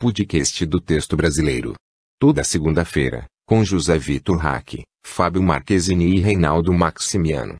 podcast do texto brasileiro. Toda segunda-feira, com José Vitor Hack, Fábio Marquezini e Reinaldo Maximiano.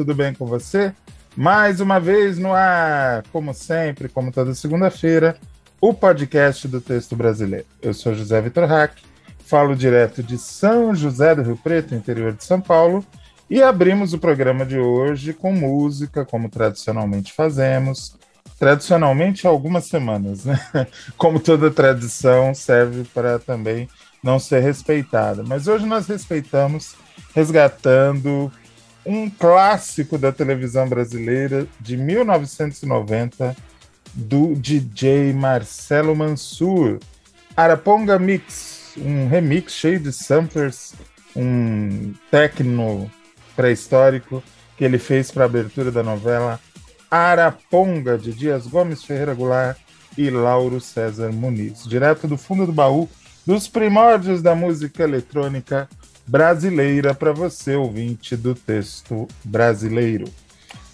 Tudo bem com você? Mais uma vez no ar, como sempre, como toda segunda-feira, o podcast do texto brasileiro. Eu sou José Vitor Hack, falo direto de São José do Rio Preto, interior de São Paulo, e abrimos o programa de hoje com música, como tradicionalmente fazemos. Tradicionalmente algumas semanas, né? Como toda tradição serve para também não ser respeitada. Mas hoje nós respeitamos, resgatando um clássico da televisão brasileira de 1990 do DJ Marcelo Mansur, Araponga Mix, um remix cheio de samplers, um techno pré-histórico que ele fez para a abertura da novela Araponga de Dias Gomes Ferreira Goulart e Lauro César Muniz, direto do fundo do baú dos primórdios da música eletrônica brasileira para você, ouvinte do texto brasileiro.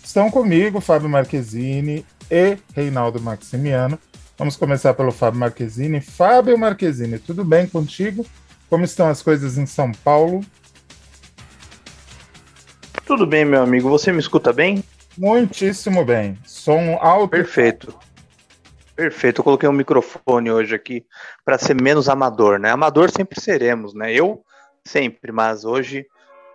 Estão comigo Fábio Marquezine e Reinaldo Maximiano. Vamos começar pelo Fábio Marquezine. Fábio Marquezine, tudo bem contigo? Como estão as coisas em São Paulo? Tudo bem, meu amigo. Você me escuta bem? Muitíssimo bem. Som alto. Perfeito. Perfeito. Eu coloquei um microfone hoje aqui para ser menos amador, né? Amador sempre seremos, né? Eu sempre, mas hoje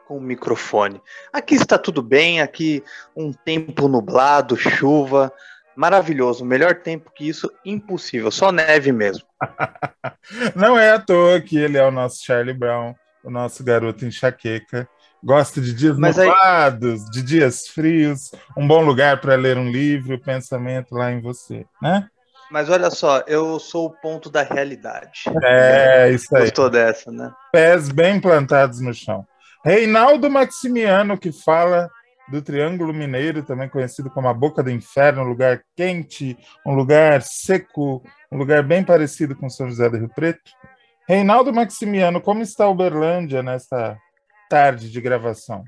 com o microfone. Aqui está tudo bem, aqui um tempo nublado, chuva, maravilhoso. Melhor tempo que isso, impossível, só neve mesmo. Não é à toa que ele é o nosso Charlie Brown, o nosso garoto enxaqueca. Gosta de dias Mas aí- nublados, de dias frios, um bom lugar para ler um livro, pensamento lá em você, né? Mas olha só, eu sou o ponto da realidade. É, isso aí. Gostou dessa, né? Pés bem plantados no chão. Reinaldo Maximiano, que fala do Triângulo Mineiro, também conhecido como a Boca do Inferno, um lugar quente, um lugar seco, um lugar bem parecido com São José do Rio Preto. Reinaldo Maximiano, como está Uberlândia nesta tarde de gravação?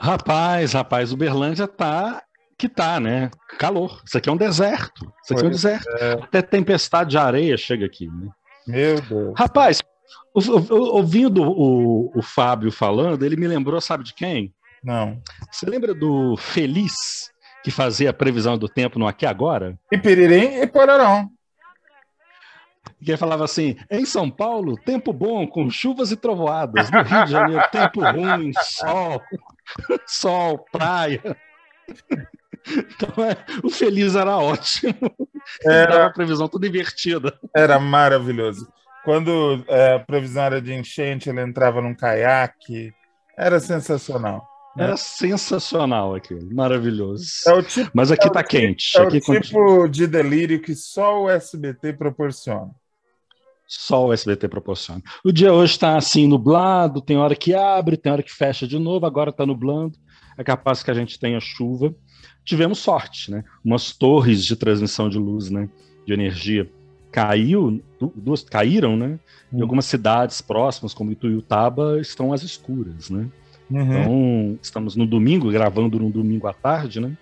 Rapaz, rapaz, Uberlândia tá que tá, né? Calor. Isso aqui é um deserto. Isso aqui é um Pois deserto. é. Até tempestade de areia chega aqui, né? Meu Deus. Rapaz, ouvindo o, o Fábio falando, ele me lembrou, sabe de quem? Não. Você lembra do Feliz, que fazia a previsão do tempo no Aqui Agora? E Piririm e Pororão. Que falava assim: em São Paulo, tempo bom, com chuvas e trovoadas. No Rio de Janeiro, tempo ruim, sol, sol, praia. Então, é, o feliz era ótimo. Dava a previsão toda invertida. Era maravilhoso. Quando é, a previsão era de enchente, ele entrava num caiaque. Era sensacional. Era sensacional aquilo, maravilhoso. É o tipo, Mas aqui é o tá tipo- quente. é o Aqui continua. tipo de delírio que só o SBT proporciona. Só o SBT proporciona. O dia hoje está assim nublado, tem hora que abre, tem hora que fecha de novo, agora está nublando. É capaz que a gente tenha chuva. Tivemos sorte, né? Umas torres de transmissão de luz, né? De energia caiu, duas caíram, né? Em Hum. algumas cidades próximas, como Ituiutaba, estão às escuras, né? Uhum. Então, estamos no domingo, gravando no domingo à tarde, né?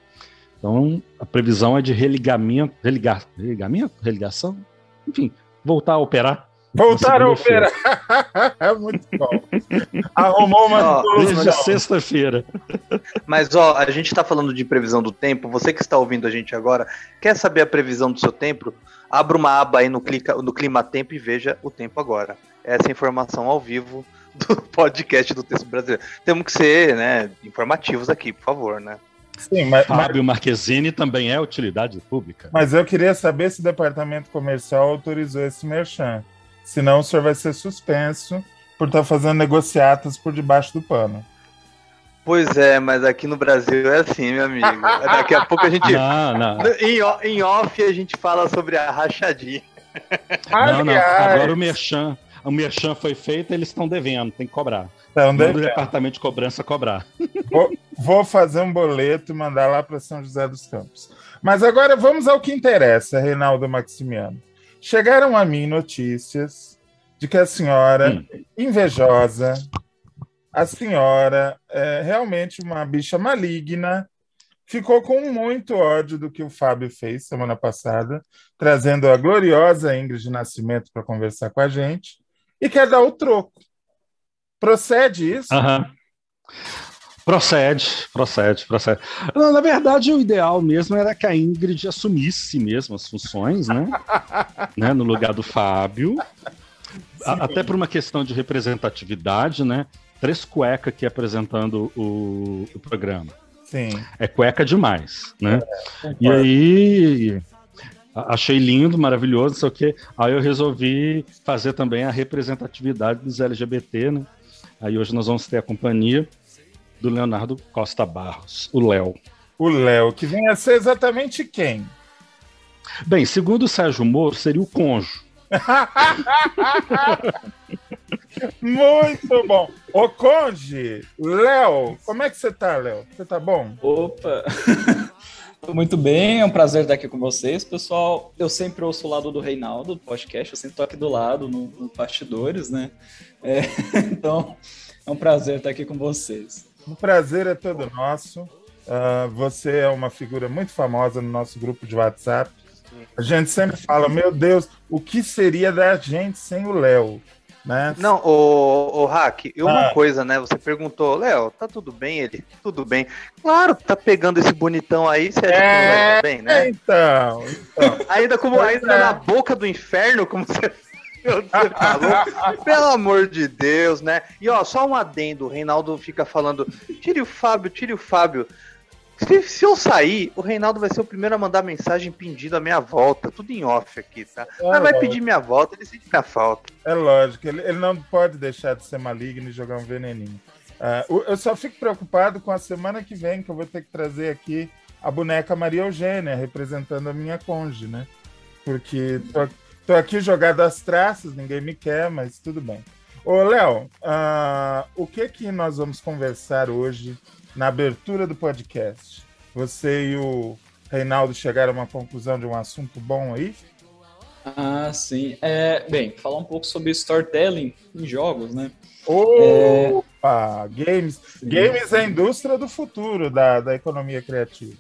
Então, a previsão é de religamento, religar, religamento, religação, enfim, voltar a operar. Voltaram a na segunda-feira. operar. é muito bom. Arrumou uma Ó, solução. sexta-feira. Mas ó, a gente tá falando de previsão do tempo. Você que está ouvindo a gente agora, quer saber a previsão do seu tempo? Abra uma aba aí no, clica, no Clima Tempo e veja o tempo agora. Essa é a informação ao vivo do podcast do Texto Brasileiro. Temos que ser, né, informativos aqui, por favor, né? Sim, mas, mas, Fábio Marquezine também é utilidade pública. mas eu queria saber se o departamento comercial autorizou esse merchan. Senão o senhor vai ser suspenso por estar fazendo negociatas por debaixo do pano. Pois é, mas aqui no Brasil é assim, meu amigo. Daqui a pouco a gente. Não, não. Em, em off a gente fala sobre a rachadinha. Não, não. Aliás, Agora o Merchan. O Merchan foi feito, eles estão devendo, tem que cobrar. então, Manda o departamento de cobrança cobrar. vou, vou fazer um boleto e mandar lá para São José dos Campos. Mas agora vamos ao que interessa, Reinaldo Maximiano. Chegaram a mim notícias de que a senhora, Hum. invejosa, a senhora é realmente uma bicha maligna, ficou com muito ódio do que o Fábio fez semana passada, trazendo a gloriosa Ingrid Nascimento para conversar com a gente, e quer dar o troco. Procede isso? Procede, procede, procede. Não, na verdade, o ideal mesmo era que a Ingrid assumisse mesmo as funções, né? né? No lugar do Fábio. A- até por uma questão de representatividade, né? Três cuecas aqui apresentando o, o programa. Sim. É cueca demais, né? concordo. E aí achei lindo, maravilhoso, não sei o quê. Aí eu resolvi fazer também a representatividade dos LGBT, né? Aí hoje nós vamos ter a companhia do Leonardo Costa Barros, o Léo. O Léo, que vem a ser exatamente quem? Bem, segundo o Sérgio Moro, seria o cônjuge. Muito bom. Ô, Conde, Léo, como é que você tá, Léo? Você tá bom? Opa! Tô muito bem, é um prazer estar aqui com vocês, pessoal. Eu sempre ouço o lado do Reinaldo, do podcast, eu sempre tô aqui do lado, no, no bastidores, né? É, então, é um prazer estar aqui com vocês. O prazer é todo nosso. Ah, você é uma figura muito famosa no nosso grupo de WhatsApp. A gente sempre fala, meu Deus, o que seria da gente sem o Léo? Né? Não, o, o Hack, e uma Ah. coisa, né? Você perguntou, Léo, tá tudo bem? Ele, tudo bem. Claro, tá pegando esse bonitão aí, você acha que não vai tá bem, né? Então, então. Ainda como ainda é. na boca do inferno, como você, falou. Pelo amor de Deus, né? E ó, só um adendo, o Reinaldo fica falando, tire o Fábio, tire o Fábio. Se, se eu sair, o Reinaldo vai ser o primeiro a mandar mensagem pedindo a minha volta. Tudo em off aqui, tá? Mas vai pedir minha volta, ele sente minha falta. É lógico, ele, ele não pode deixar de ser maligno e jogar um veneninho. O- eu só fico preocupado com a semana que vem, que eu vou ter que trazer aqui a boneca Maria Eugênia, representando a minha conge, né? Porque tô, tô aqui jogado às traças, ninguém me quer, mas tudo bem. Ô, Léo, ah, o que que nós vamos conversar hoje na abertura do podcast? Você e o Reinaldo chegaram a uma conclusão de um assunto bom aí? Ah, sim. É, bem, falar um pouco sobre storytelling em jogos, né? Opa! Games. Games é a indústria do futuro da, da economia criativa.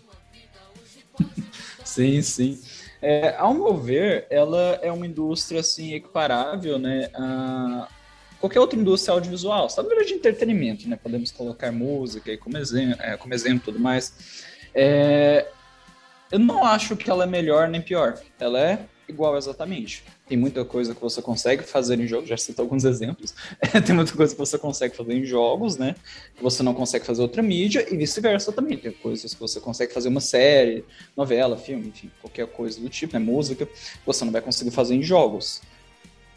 Sim, sim. É, ao meu ver, ela é uma indústria assim equiparável, né, a qualquer outra indústria audiovisual, sabe, de entretenimento, né? Podemos colocar música aí como exemplo, é, como exemplo, tudo mais. É, eu não acho que ela é melhor nem pior. Ela é igual exatamente. Tem muita coisa que você consegue fazer em jogos, já cito alguns exemplos. Tem muita coisa que você consegue fazer em jogos, né? Que você não consegue fazer outra mídia e vice-versa também. Tem coisas que você consegue fazer uma série, novela, filme, enfim, qualquer coisa do tipo, né? Música, você não vai conseguir fazer em jogos.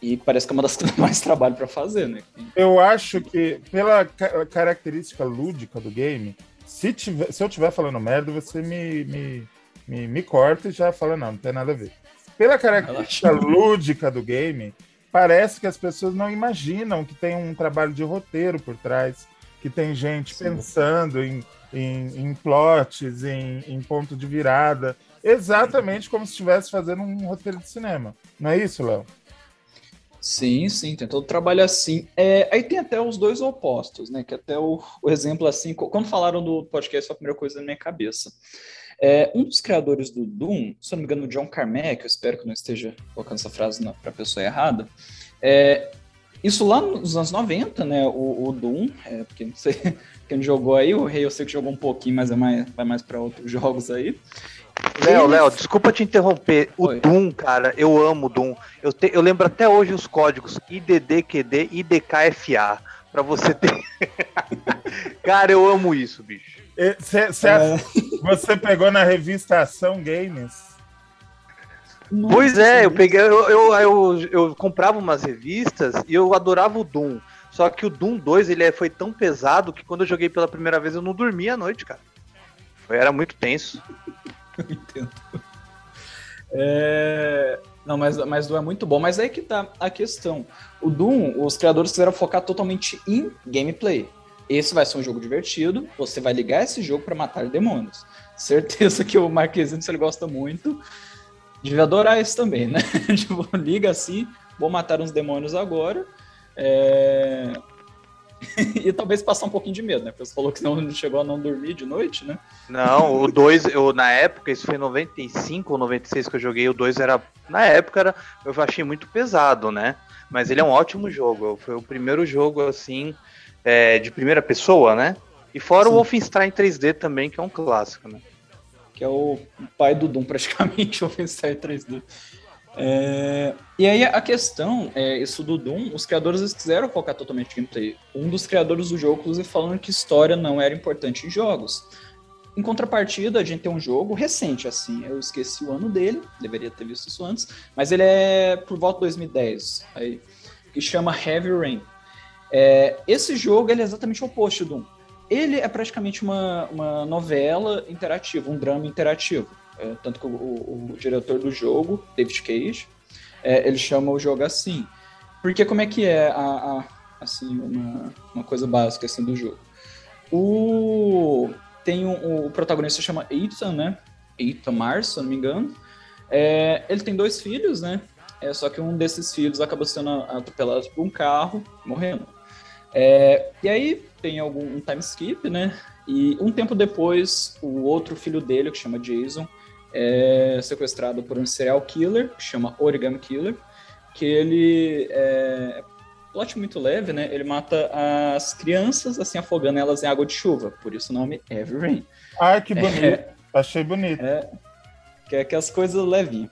E parece que é uma das que dá mais trabalho para fazer, né? Eu acho que, pela ca- característica lúdica do game, se, tiver, se eu estiver falando merda, você me, me, me, me corta e já fala, não, não tem nada a ver. Pela característica lúdica do game, parece que as pessoas não imaginam que tem um trabalho de roteiro por trás, que tem gente Sim. pensando em, em, em plots, em, em ponto de virada. Exatamente como se estivesse fazendo um roteiro de cinema. Não é isso, Léo? Sim, sim, tem todo o trabalho assim. É, aí tem até os dois opostos, né? Que até o, o exemplo assim, quando falaram do podcast, foi a primeira coisa na minha cabeça. É, um dos criadores do Doom, se eu não me engano, o John Carmack, eu espero que não esteja colocando essa frase para a pessoa errada. É, isso lá nos anos 90, né? O, o Doom, é, porque não sei quem jogou aí, o Rei eu sei que jogou um pouquinho, mas é mais, vai mais para outros jogos aí. Léo, Léo, desculpa te interromper. O Oi. Doom, cara, eu amo o Doom. Eu, te- eu lembro até hoje os códigos IDDQD, IDKFA. Pra você ter. cara, eu amo isso, bicho. Cê- cê- É, Você pegou na revista Ação Games? Pois nossa, é, eu peguei, eu, eu, eu, eu comprava umas revistas e eu adorava o Doom. Só que o Doom 2 ele é- foi tão pesado que quando eu joguei pela primeira vez eu não dormia à noite, cara. Foi, era muito tenso. Entendo. É, Não, mas, mas Doom é muito bom. Mas aí que tá a questão. O Doom, os criadores quiseram focar totalmente em gameplay. Esse vai ser um jogo divertido. Você vai ligar esse jogo para matar demônios. Certeza que o Marquezine, se ele gosta muito, devia adorar esse também, né? tipo, liga assim, vou matar uns demônios agora. É, e talvez passar um pouquinho de medo, né? Porque você falou que não chegou a não dormir de noite, né? Não, o 2, eu na época, isso foi em 95 ou 96 que eu joguei, o 2 era. Na época era, eu achei muito pesado, né? Mas ele é um ótimo jogo. Foi o primeiro jogo, assim, é, de primeira pessoa, né? E fora Sim. o Wolfenstein 3D também, que é um clássico, né? que é o pai do Doom, praticamente, o Wolfenstein 3D. É, e aí a questão é isso do Doom, os criadores quiseram focar totalmente em gameplay. Um dos criadores do jogo, inclusive, falando que história não era importante em jogos. Em contrapartida, a gente tem um jogo recente, assim, eu esqueci o ano dele, deveria ter visto isso antes, mas ele é por volta de 2010, aí, que chama Heavy Rain. É, esse jogo ele é exatamente o oposto do Doom. Ele é praticamente uma, uma novela interativa, um drama interativo. É, tanto que o, o- o diretor do jogo, David Cage, é, ele chama o jogo assim. Porque como é que é a, a- assim, uma, uma coisa básica assim, do jogo? O, tem um, o protagonista chama Ethan, né? Ethan Mars, se eu não me engano. É, ele tem dois filhos, né? É, só que um desses filhos acaba sendo atropelado por um carro, morrendo. É, e aí tem algum um time skip, né? E um tempo depois, o outro filho dele, que chama Jason, é sequestrado por um serial killer, que chama Origami Killer, que ele é plot muito leve, né? Ele mata as crianças, assim, afogando elas em água de chuva. Por isso o nome Heavy Rain. Ai, que bonito. É, Achei bonito. é, que é que as coisas levinhas.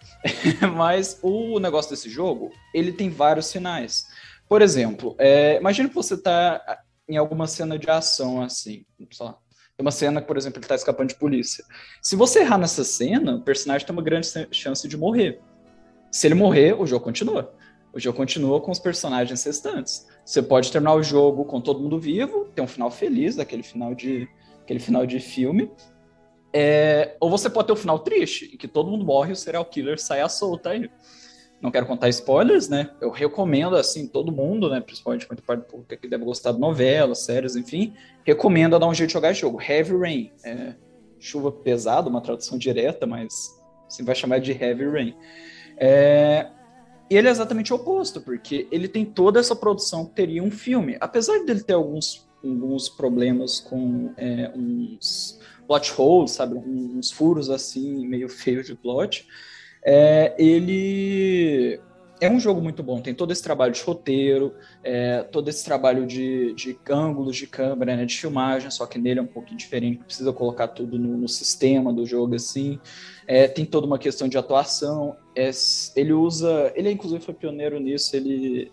Mas o negócio desse jogo, ele tem vários finais. Por exemplo, é, imagina que você tá em alguma cena de ação, assim, lá. Tem uma cena por exemplo, ele tá escapando de polícia. Se você errar nessa cena, o personagem tem uma grande chance de morrer. Se ele morrer, o jogo continua. O jogo continua com os personagens restantes. Você pode terminar o jogo com todo mundo vivo, ter um final feliz, aquele final de, aquele final de filme, é, ou você pode ter um final triste, em que todo mundo morre e o serial killer sai à solta aí. Não quero contar spoilers, né? Eu recomendo, assim, todo mundo, né? Principalmente muita parte do público que deve gostar de novelas, séries, enfim. Recomendo dar um jeito de jogar jogo. Heavy Rain. É, chuva pesada, uma tradução direta, mas você vai chamar de Heavy Rain. É, ele é exatamente o oposto, porque ele tem toda essa produção que teria um filme. Apesar dele ter alguns, alguns problemas com é, uns plot holes, sabe? Uns furos assim, meio feios de plot. É, ele é um jogo muito bom. Tem todo esse trabalho de roteiro, é, todo esse trabalho de, de ângulos de câmera, né, de filmagem, só que nele é um pouquinho diferente, precisa colocar tudo no, no sistema do jogo assim. É, tem toda uma questão de atuação. É, ele usa. Ele, inclusive, foi pioneiro nisso. Ele.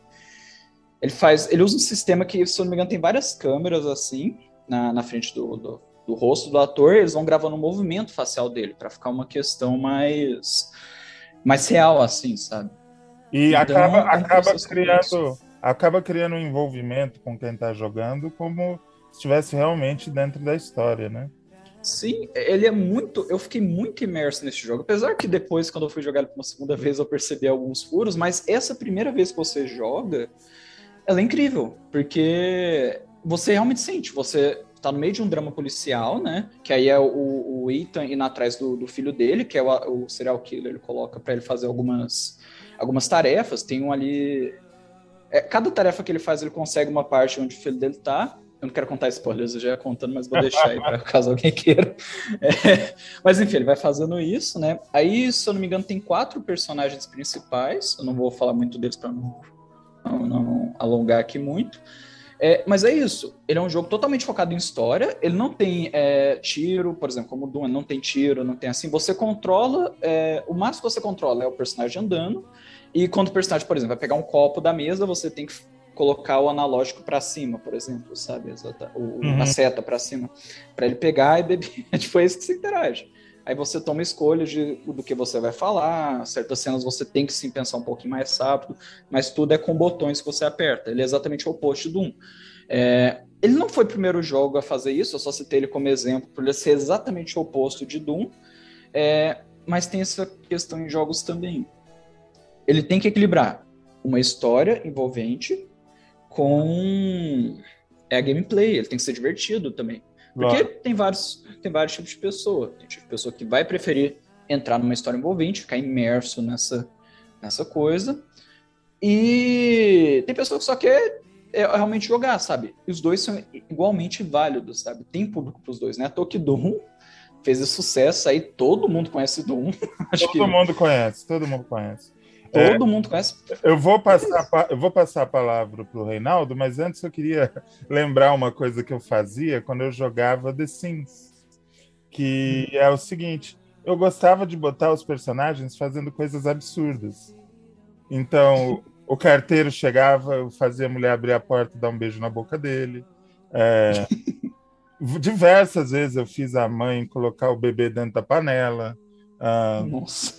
Ele faz. Ele usa um sistema que, se eu não me engano, tem várias câmeras assim na, na frente do, do, do rosto do ator. Eles vão gravando o movimento facial dele para ficar uma questão mais mais real, assim, sabe? E Então, acaba, acaba criando, acaba criando um envolvimento com quem está jogando, como se estivesse realmente dentro da história, né? Sim, ele é muito. Eu fiquei muito imerso nesse jogo. Apesar que depois, quando eu fui jogar ele uma segunda vez, eu percebi alguns furos, mas essa primeira vez que você joga, ela é incrível. Porque você realmente sente, você tá no meio de um drama policial, né? Que aí é o, o Ethan indo atrás do, do filho dele, que é o, o serial killer, ele coloca para ele fazer algumas, algumas tarefas. Tem um ali. É, cada tarefa que ele faz, ele consegue uma parte onde o filho dele tá. Eu não quero contar spoilers, eu já ia contando, mas vou deixar aí para caso alguém queira. É, mas enfim, ele vai fazendo isso, né? Aí, se eu não me engano, tem quatro personagens principais. Eu não vou falar muito deles para não, não, não alongar aqui muito. É, mas é isso. Ele é um jogo totalmente focado em história. Ele não tem é, tiro, por exemplo, como o Doom, não tem tiro, não tem assim. Você controla. É, o máximo que você controla é o personagem andando. E quando o personagem, por exemplo, vai pegar um copo da mesa, você tem que colocar o analógico para cima, por exemplo, sabe? O, Uhum. A seta para cima, para ele pegar e beber. É tipo isso que você interage. Aí você toma escolhas de, do que você vai falar, certas cenas você tem que sim pensar um pouquinho mais rápido, mas tudo é com botões que você aperta. Ele é exatamente o oposto do Doom. É, ele não foi o primeiro jogo a fazer isso, eu só citei ele como exemplo, por ele ser exatamente o oposto de Doom, é, mas tem essa questão em jogos também. Ele tem que equilibrar uma história envolvente com é a gameplay, ele tem que ser divertido também. Porque tem vários, tem vários tipos de pessoa. Tem tipo de pessoa que vai preferir entrar numa história envolvente, ficar imerso nessa, nessa coisa. E tem pessoa que só quer é, realmente jogar, sabe? E os dois são igualmente válidos, sabe? Tem público para os dois, né? A Toki Doom fez esse sucesso aí, todo mundo conhece Doom. Acho que Todo mundo conhece, todo mundo conhece. todo mundo conhece. Eu vou passar, eu vou passar a palavra para o Reinaldo, mas antes eu queria lembrar uma coisa que eu fazia quando eu jogava The Sims, que é o seguinte: eu gostava de botar os personagens fazendo coisas absurdas. Então, o carteiro chegava, eu fazia a mulher abrir a porta e dar um beijo na boca dele. É, diversas vezes eu fiz a mãe colocar o bebê dentro da panela. Ah, Nossa.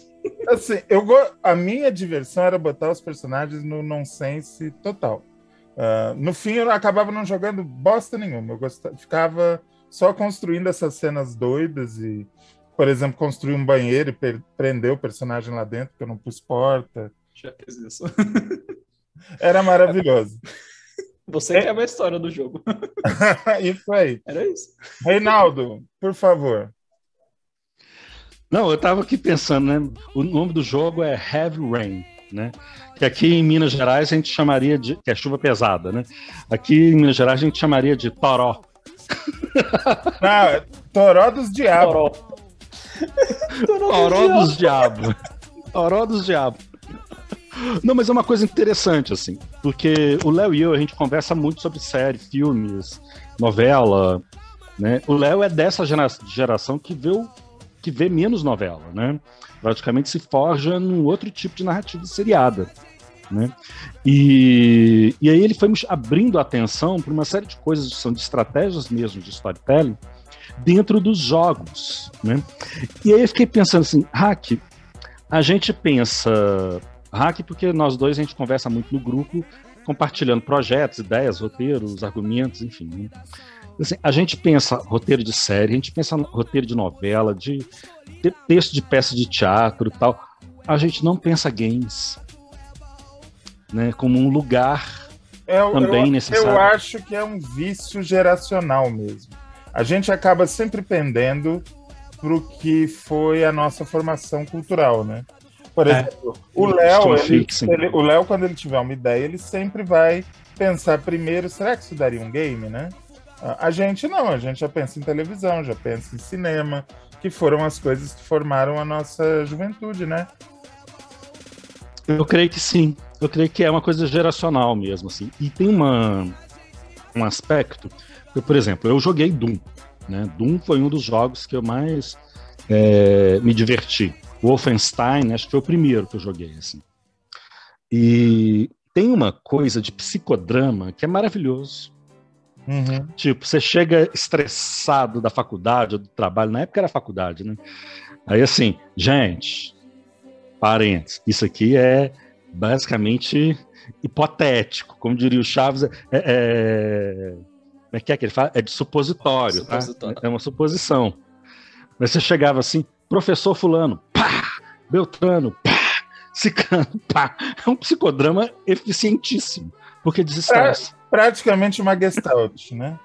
Assim, eu go- a minha diversão era botar os personagens no nonsense total. Ah, no fim, eu acabava não jogando bosta nenhuma. Eu gostava, ficava só construindo essas cenas doidas e, por exemplo, construir um banheiro e prender o personagem lá dentro, porque eu não pus porta. Já fiz isso. Era maravilhoso. Você que é a história do jogo. isso aí. Era isso. Reinaldo, por favor. Não, eu tava aqui pensando, né? O nome do jogo é Heavy Rain, né? Que aqui em Minas Gerais a gente chamaria de. que é chuva pesada, né? Aqui em Minas Gerais a gente chamaria de Toró. Ah, Toró dos Diabos. Toró. Toró dos Diabos. Toró dos Diabos. Não, mas é uma coisa interessante, assim, porque o Léo e eu, a gente conversa muito sobre série, filmes, novela, né? O Léo é dessa gera- geração que vê, o- que vê menos novela, né? Praticamente se forja num outro tipo de narrativa seriada, né? E, e aí ele foi abrindo a atenção para uma série de coisas que são de estratégias mesmo de storytelling dentro dos jogos, né? E aí eu fiquei pensando assim, hack, a gente pensa hack porque nós dois a gente conversa muito no grupo, compartilhando projetos, ideias, roteiros, argumentos, enfim. né? Assim, a gente pensa roteiro de série, a gente pensa roteiro de novela, de te- texto de peça de teatro e tal. A gente não pensa games, né, como um lugar Eu, Também eu, necessário. eu acho que é um vício geracional mesmo. A gente acaba sempre pendendo pro que foi a nossa formação cultural, né? Por É. exemplo, o Léo, ele, ele- o Léo, quando ele tiver uma ideia, ele sempre vai pensar primeiro, será que isso daria um game, né? A a gente não, a gente já pensa em televisão, já pensa em cinema, que foram as coisas que formaram a nossa juventude, né? Eu creio que sim. Eu creio que é uma coisa geracional mesmo, assim. E tem uma, um aspecto. que, por exemplo, eu joguei Doom. Né? Doom foi um dos jogos que eu mais é, me diverti. Wolfenstein, acho que foi o primeiro que eu joguei, assim. E tem uma coisa de psicodrama que é maravilhoso. Uhum. Tipo, você chega estressado da faculdade ou do trabalho, na época era faculdade, né? Aí assim, gente, parentes, isso aqui é basicamente hipotético, como diria o Chaves, é, é, como é que é que ele fala? É de supositório, tá? É uma suposição. Mas você chegava assim, professor fulano, pá, Beltrano, pá, Cicano, pá. É um psicodrama eficientíssimo, porque desestressa. Praticamente uma gestalt, né?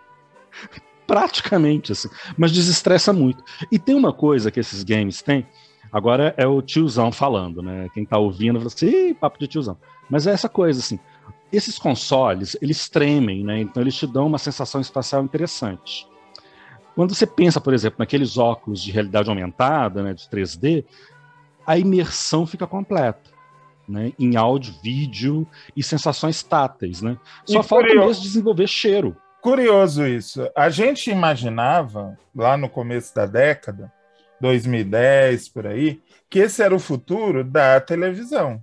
praticamente, assim, mas desestressa muito. E tem uma coisa que esses games têm, agora é o tiozão falando, né? Quem tá ouvindo fala assim, Ih, papo de tiozão. Mas é essa coisa, assim, esses consoles, eles tremem, né? Então eles te dão uma sensação espacial interessante. Quando você pensa, por exemplo, naqueles óculos de realidade aumentada, né, de 3D, a imersão fica completa. Né, em áudio, vídeo e sensações táteis, né? Só E falta curioso- mesmo desenvolver cheiro. Curioso isso. A gente imaginava, lá no começo da década, 2010, por aí, que esse era o futuro da televisão.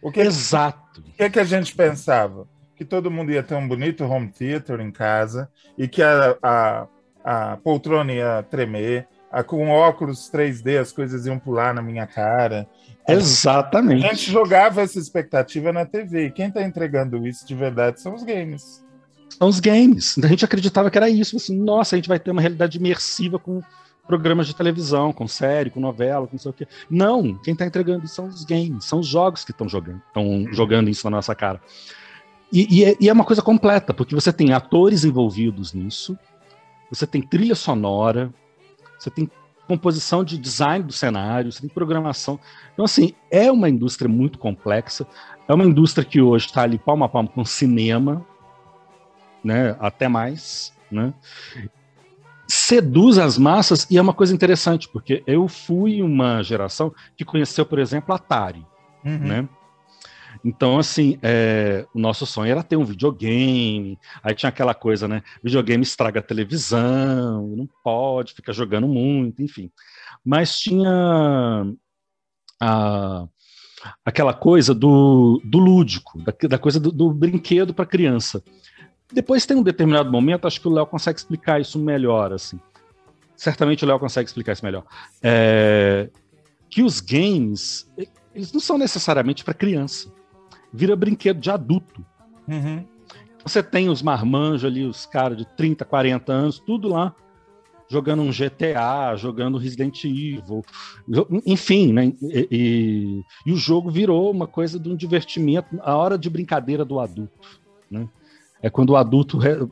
O que, Exato. o que, que a gente pensava? Que todo mundo ia ter um bonito home theater em casa e que a, a, a poltrona ia tremer, a- com óculos 3D as coisas iam pular na minha cara. A Exatamente. gente jogava essa expectativa na TV. E quem está entregando isso de verdade são os games. São os games. A gente acreditava que era isso. Assim, nossa, a gente vai ter uma realidade imersiva com programas de televisão, com série, com novela, com não sei o quê. Não, quem está entregando isso são os games, são os jogos que estão jogando, estão jogando isso na nossa cara. E, e é, e é uma coisa completa, porque você tem atores envolvidos nisso, você tem trilha sonora, você tem composição de design do cenário, você tem programação. Então, assim, é uma indústria muito complexa, é uma indústria que hoje está ali palmo a palmo com cinema, né, até mais, né, seduz as massas e é uma coisa interessante, porque eu fui uma geração que conheceu, por exemplo, Atari, Uhum. né? Então, assim, é, o nosso sonho era ter um videogame, aí tinha aquela coisa, né? Videogame estraga a televisão, não pode ficar jogando muito, enfim. Mas tinha a, aquela coisa do, do lúdico, da, da coisa do, do brinquedo para criança. Depois tem um determinado momento, acho que o Léo consegue explicar isso melhor, assim. Certamente o Léo consegue explicar isso melhor. É, que os games, eles não são necessariamente para criança. Vira brinquedo de adulto. Uhum. Você tem os marmanjos ali, os caras de 30, 40 anos, tudo lá, jogando um GTA, jogando Resident Evil, enfim, né? E, e- e o jogo virou uma coisa de um divertimento, a hora de brincadeira do adulto, né? É quando o adulto re-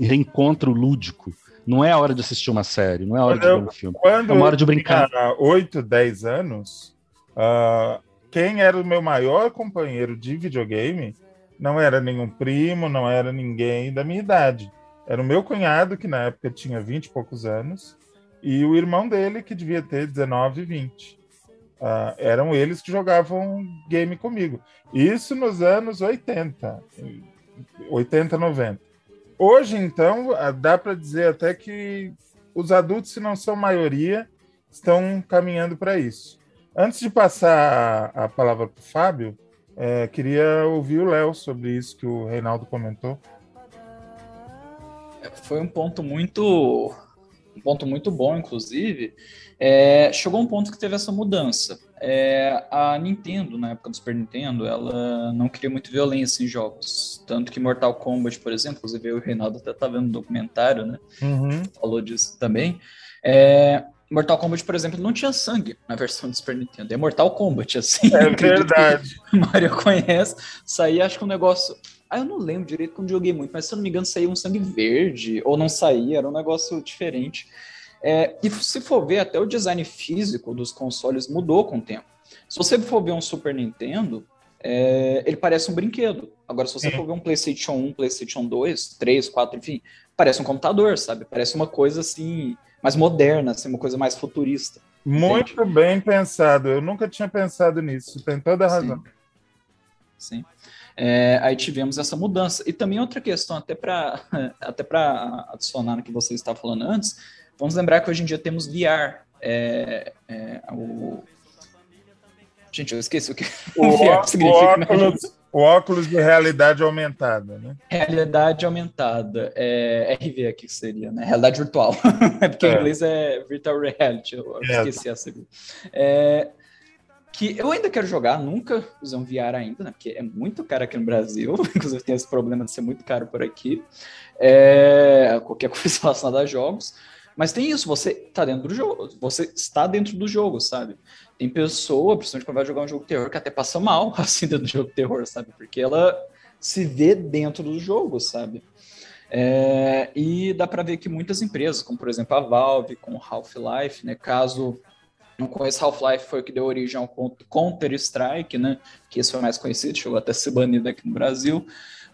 reencontra o lúdico. Não é a hora de assistir uma série, não é a hora de ver um filme. Quando É uma hora de brincar. tinha 8, 10 anos, ah, quem era o meu maior companheiro de videogame não era nenhum primo, não era ninguém da minha idade. Era o meu cunhado, que na época tinha 20 e poucos anos, e o irmão dele, que devia ter 19, 20. Ah, eram eles que jogavam game comigo. Isso nos anos 80, 80, 90. Hoje, então, dá para dizer até que os adultos, se não são maioria, estão caminhando para isso. Antes de passar a, palavra para o Fábio, eh, queria ouvir o Léo sobre isso que o Reinaldo comentou. Foi um ponto muito, um ponto muito bom, inclusive. É, chegou um ponto que teve essa mudança. É, a Nintendo, na época do Super Nintendo, ela não queria muito violência em jogos. Tanto que Mortal Kombat, por exemplo, inclusive eu e o Reinaldo até tá vendo um documentário, né? Uhum. falou disso também. É, Mortal Kombat, por exemplo, não tinha sangue na versão do Super Nintendo. É Mortal Kombat, assim. É verdade. O Mario conhece. Saía, acho que um negócio. Ah, eu não lembro direito quando joguei muito, mas se eu não me engano, saía um sangue verde, ou não saía, era um negócio diferente. É, e se for ver, até o design físico dos consoles mudou com o tempo. Se você for ver um Super Nintendo, é, ele parece um brinquedo. Agora, se você Sim. for ver um PlayStation 1, PlayStation 2, 3, 4, enfim, parece um computador, sabe? Parece uma coisa assim, mais moderna, assim, uma coisa mais futurista. Muito bem pensado. Eu nunca tinha pensado nisso. Tem toda a Sim. razão. Sim. É, aí tivemos essa mudança. E também outra questão, até para até para adicionar no que você estava falando antes, vamos lembrar que hoje em dia temos VR. É, é, o... Gente, eu esqueci o que O, o VR ó- o significa. né? óculos, o óculos de realidade aumentada, né? Realidade aumentada. É, RV aqui que seria, né? Realidade virtual. é porque É. em inglês é virtual reality. Eu É. esqueci essa. É, que eu ainda quero jogar, nunca usei um VR ainda, né? Porque é muito caro aqui no Brasil. Inclusive tem esse problema de ser muito caro por aqui. É, qualquer coisa relacionada a jogos. Mas tem isso, você tá dentro do jogo, você está dentro do jogo, sabe? Tem pessoa, principalmente quando vai jogar um jogo de terror, que até passa mal assim dentro do jogo de terror, sabe? Porque ela se vê dentro do jogo, sabe? É, e dá para ver que muitas empresas, como por exemplo a Valve, com Half-Life, né, caso não conheça Half-Life, foi o que deu origem ao Counter-Strike, né, que esse foi mais conhecido, chegou até a ser banido aqui no Brasil.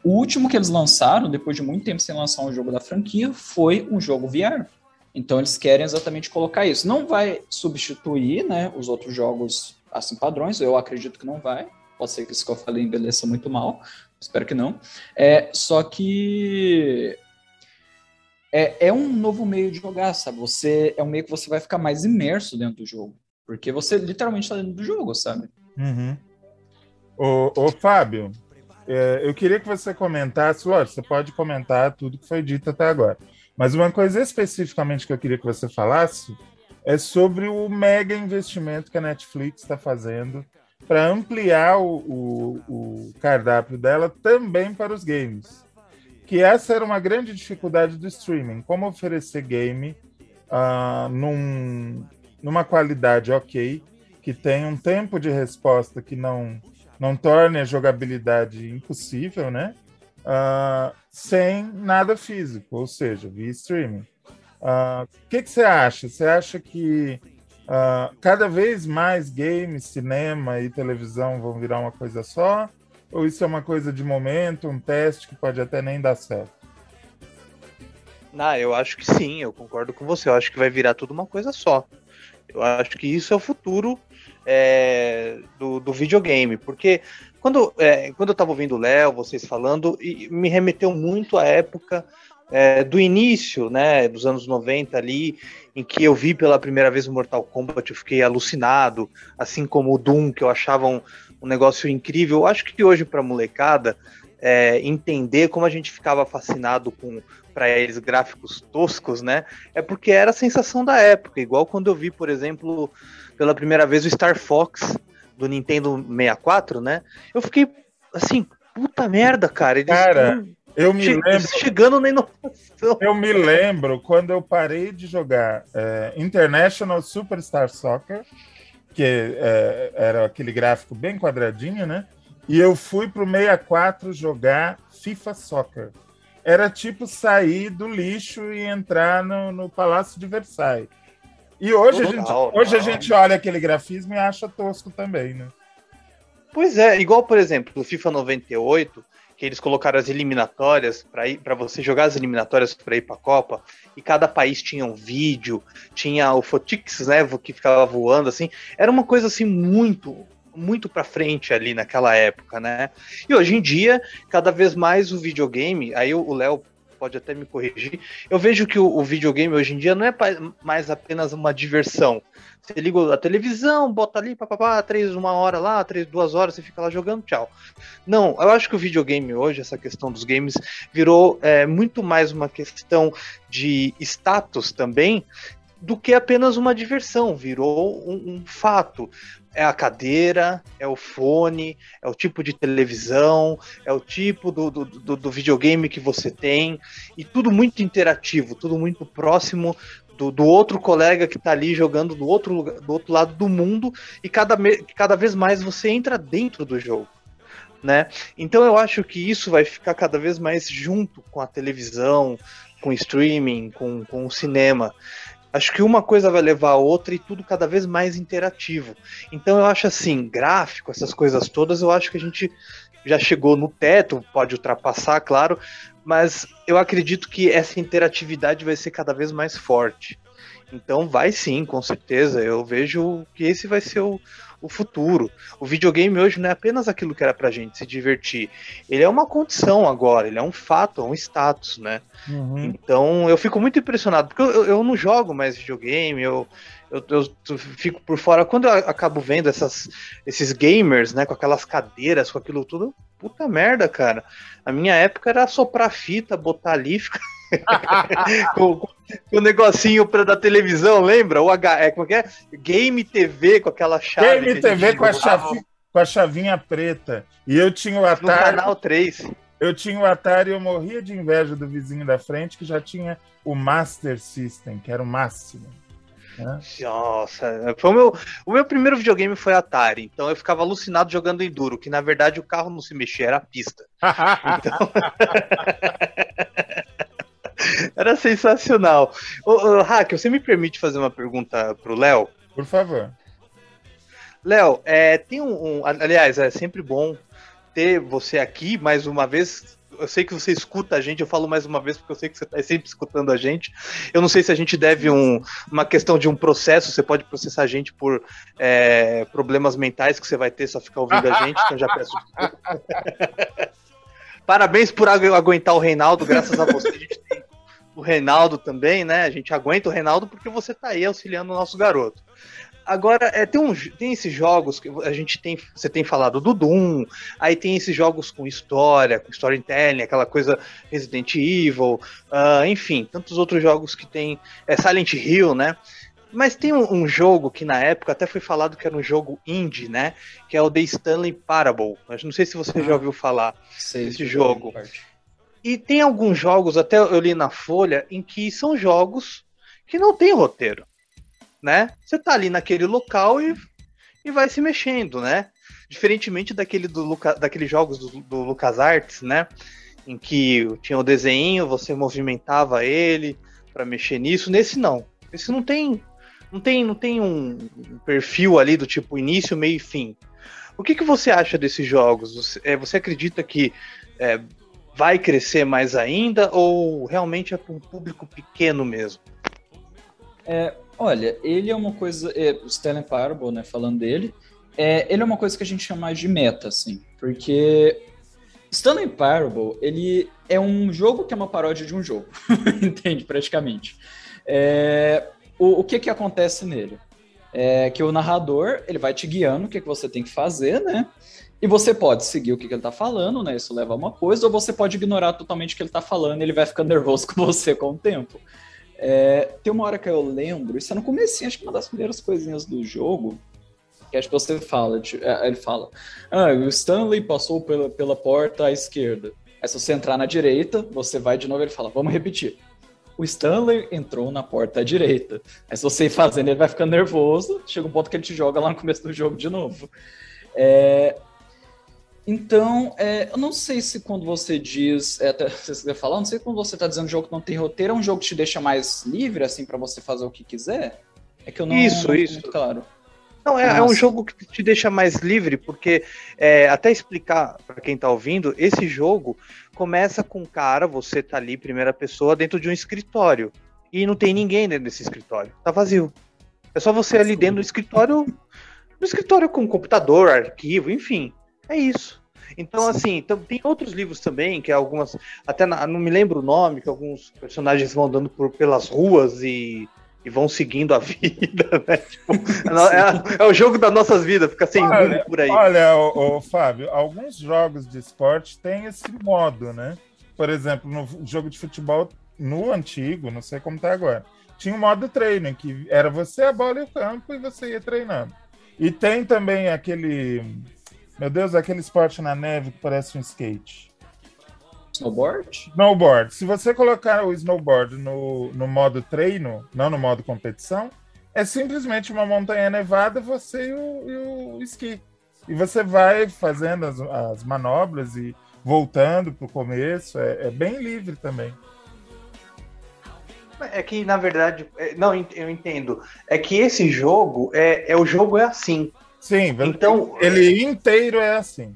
O último que eles lançaram, depois de muito tempo sem lançar um jogo da franquia, foi um jogo VR. Então eles querem exatamente colocar isso. Não vai substituir né, os outros jogos assim padrões, eu acredito que não vai. Pode ser que isso que eu falei envelheça muito mal, espero que não. É, só que é, é um novo meio de jogar, sabe? Você é um meio que você vai ficar mais imerso dentro do jogo, porque você literalmente está dentro do jogo, sabe? Uhum. Ô, ô Fábio, é, eu queria que você comentasse, lógico, você pode comentar tudo que foi dito até agora, mas uma coisa especificamente que eu queria que você falasse é sobre o mega investimento que a Netflix está fazendo para ampliar o, o, o, cardápio dela também para os games. Que essa era uma grande dificuldade do streaming, como oferecer game uh, num, numa qualidade ok, que tem um tempo de resposta que não, não torne a jogabilidade impossível, né? Uh, sem nada físico, ou seja, via streaming. O uh, que, que você acha? Você acha que uh, cada vez mais games, cinema e televisão vão virar uma coisa só? Ou isso é uma coisa de momento, um teste que pode até nem dar certo? Não, eu acho que sim, eu concordo com você. Eu acho que vai virar tudo uma coisa só. Eu acho que isso é o futuro é, do, do, videogame, porque quando, é, quando eu estava ouvindo o Léo, vocês falando, me remeteu muito à época é, do início, né, dos anos 90 ali, em que eu vi pela primeira vez o Mortal Kombat, eu fiquei alucinado, assim como o Doom, que eu achava um, um negócio incrível. Eu acho que hoje, para molecada, é, entender como a gente ficava fascinado com, para eles, gráficos toscos, né, é porque era a sensação da época. Igual quando eu vi, por exemplo, pela primeira vez o Star Fox do Nintendo 64, né, eu fiquei assim, puta merda, cara. Eles cara, eu me lembro. Chegando na inovação. Eu me lembro quando eu parei de jogar é, International Superstar Soccer, que é, era aquele gráfico bem quadradinho, né? E eu fui pro 64 jogar FIFA Soccer. Era tipo sair do lixo e entrar no, no Palácio de Versailles. E hoje, a gente, hoje a gente olha aquele grafismo e acha tosco também, né? Pois é, igual, por exemplo, o FIFA 98, que eles colocaram as eliminatórias para ir para você jogar as eliminatórias para ir para a Copa e cada país tinha um vídeo, tinha o Fotix, né, que ficava voando assim. Era uma coisa assim muito muito para frente ali naquela época, né? E hoje em dia, cada vez mais o videogame, aí o Léo pode até me corrigir. Eu vejo que o, o, videogame hoje em dia não é mais apenas uma diversão. Você liga a televisão, bota ali, papapá, três, uma hora lá, três, duas horas, você fica lá jogando, tchau. Não, eu acho que o videogame hoje, essa questão dos games, virou é, muito mais uma questão de status também do que apenas uma diversão, virou um, um fato é a cadeira, é o fone, é o tipo de televisão, é o tipo do, do, do, do videogame que você tem, e tudo muito interativo, tudo muito próximo do, do, outro colega que está ali jogando do outro, lugar, do outro lado do mundo, e cada, cada vez mais você entra dentro do jogo. Né? Então eu acho que isso vai ficar cada vez mais junto com a televisão, com streaming, com, com o cinema. Acho que uma coisa vai levar a outra e tudo cada vez mais interativo. Então eu acho assim, gráfico, essas coisas todas, eu acho que a gente já chegou no teto, pode ultrapassar, claro, mas eu acredito que essa interatividade vai ser cada vez mais forte. Então vai sim, com certeza. Eu vejo que esse vai ser o, o futuro. O videogame hoje não é apenas aquilo que era pra gente se divertir. Ele é uma condição agora, ele é um fato, é um status, né? Uhum. Então eu fico muito impressionado, porque eu, eu não jogo mais videogame, eu, eu, eu, fico por fora. Quando eu acabo vendo essas, esses gamers, né, com aquelas cadeiras, com aquilo tudo, puta merda, cara. A minha época era soprar fita, botar ali, ficar. com, com, o negocinho pra, da televisão, lembra? O H, é, como é, é? Game TV com aquela chave. Game TV com a, chave, com a chavinha preta. E eu tinha o Atari. No canal 3. Eu tinha o Atari e eu morria de inveja do vizinho da frente que já tinha o Master System, que era o máximo. Né? Nossa, foi o meu, o meu primeiro videogame foi Atari, então eu ficava alucinado jogando Enduro, que na verdade o carro não se mexia, era a pista. então... Era sensacional. Ô, ô, Hack, você me permite fazer uma pergunta pro Léo? Por favor. Léo, é, tem um, um- Aliás, é sempre bom ter você aqui mais uma vez. Eu sei que você escuta a gente, eu falo mais uma vez porque eu sei que você está sempre escutando a gente. Eu não sei se a gente deve um, uma questão de um processo, você pode processar a gente por é, problemas mentais que você vai ter só ficar ouvindo a gente, então já peço. Parabéns por agu- aguentar o Reinaldo, graças a você a gente tem o Reinaldo também, né? A gente aguenta o Reinaldo porque você tá aí auxiliando o nosso garoto. Agora, é, tem, um, tem esses jogos que a gente tem. Você tem falado do Doom, aí tem esses jogos com história, com storytelling, aquela coisa Resident Evil, ah, enfim, tantos outros jogos que tem. É Silent Hill, né? Mas tem um, um jogo que na época até foi falado que era um jogo indie, né? Que é o The Stanley Parable. Mas não sei se você já ouviu falar. Sei, Esse jogo. E tem alguns jogos, até eu li na Folha, em que são jogos que não tem roteiro, né? Você tá ali naquele local e, e vai se mexendo, né? Diferentemente daquele do Luca, daqueles jogos do, do LucasArts, né? Em que tinha o desenho, você movimentava ele para mexer nisso. Nesse não. Esse não tem, não tem, não tem um perfil ali do tipo início, meio e fim. O que, que você acha desses jogos? Você, é, você acredita que é, vai crescer mais ainda ou realmente é para um público pequeno mesmo? Olha, ele é uma coisa. É, Stanley Parable, né, falando dele, é, ele é uma coisa que a gente chama mais de meta, assim, porque Stanley Parable, ele é um jogo que é uma paródia de um jogo, entende, praticamente. É, o, o que que acontece nele? É que o narrador, ele vai te guiando o que, que você tem que fazer, né? E você pode seguir o que, que ele tá falando, né? Isso leva a uma coisa, ou você pode ignorar totalmente o que ele tá falando e ele vai ficando nervoso com você com o tempo. É, tem uma hora que eu lembro, isso é no começo, acho que uma das primeiras coisinhas do jogo, que acho que você fala, é, ele fala, ah, o Stanley passou pela, pela porta à esquerda. Aí se você entrar na direita, você vai de novo, ele fala, vamos repetir. O Stanley entrou na porta à direita. Aí se você ir fazendo, ele vai ficando nervoso, chega um ponto que ele te joga lá no começo do jogo de novo. É, então, é, eu não sei se quando você diz, é, até se você falar, eu não sei se quando você está dizendo jogo que não tem roteiro, é um jogo que te deixa mais livre, assim, para você fazer o que quiser? É que eu não Isso, não isso. muito claro. Não, é, é um jogo que te deixa mais livre, porque é, até explicar para quem tá ouvindo, esse jogo começa com um cara, você tá ali, primeira pessoa, dentro de um escritório. E não tem ninguém dentro desse escritório. Tá vazio. É só você ali dentro do escritório. No escritório com computador, arquivo, enfim. É isso. Então, assim, tam- tem outros livros também, que algumas. Até na- não me lembro o nome, que alguns personagens vão andando por, pelas ruas e, e vão seguindo a vida, né? Tipo, é, é- é o jogo das nossas vidas, fica sem Olha, rumo por aí. Olha, ô, ô, Fábio, alguns jogos de esporte têm esse modo, né? Por exemplo, no jogo de futebol, no antigo, não sei como tá agora, tinha um modo treino, que era você, a bola e o campo, e você ia treinando. E tem também aquele. Meu Deus, aquele esporte na neve que parece um skate. Snowboard? Snowboard. Se você colocar o snowboard no, no modo treino, não no modo competição, é simplesmente uma montanha nevada, você e o, e o esqui. E você vai fazendo as, as manobras e voltando para o começo. É, é bem livre também. É que, na verdade, é- não, eu entendo. É que esse jogo, é, é o jogo é assim. Sim, Então, ele inteiro é assim.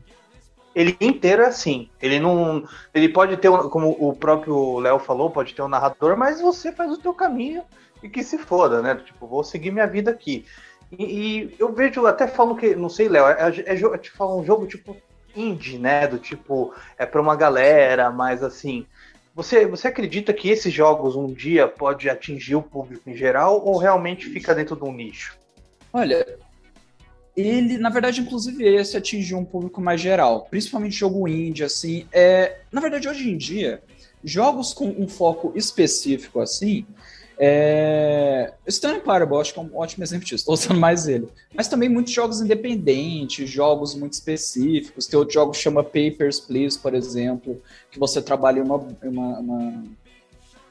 ele inteiro é assim. Ele não. Ele pode ter, um- como o próprio Léo falou, pode ter um narrador, mas você faz o teu caminho e que se foda, né? Tipo, vou seguir minha vida aqui. E, e eu vejo, até falam que, não sei, Léo, é, é, é tipo, falam um jogo tipo indie, né? Do tipo, é pra uma galera, mas assim. Você, você acredita que esses jogos um dia pode atingir o público em geral ou realmente fica dentro de um nicho? Olha, ele, na verdade, inclusive esse atingiu um público mais geral, principalmente jogo indie, assim. É, na verdade, hoje em dia, jogos com um foco específico, assim, é... Stanley Parable, acho que é um ótimo exemplo disso, estou usando mais ele. Mas também muitos jogos independentes, jogos muito específicos. Tem outro jogo que chama Papers, Please, por exemplo, que você trabalha uma, uma, uma,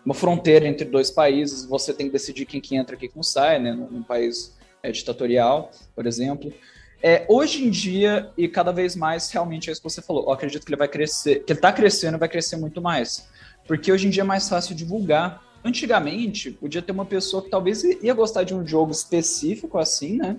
uma fronteira entre dois países, você tem que decidir quem que entra e quem que não sai, né, num país é, ditatorial, por exemplo. É, hoje em dia, e cada vez mais, realmente é isso que você falou. Eu acredito que ele vai crescer, que ele está crescendo vai crescer muito mais. porque hoje em dia é mais fácil divulgar. Antigamente, podia ter uma pessoa que talvez ia gostar de um jogo específico assim, né?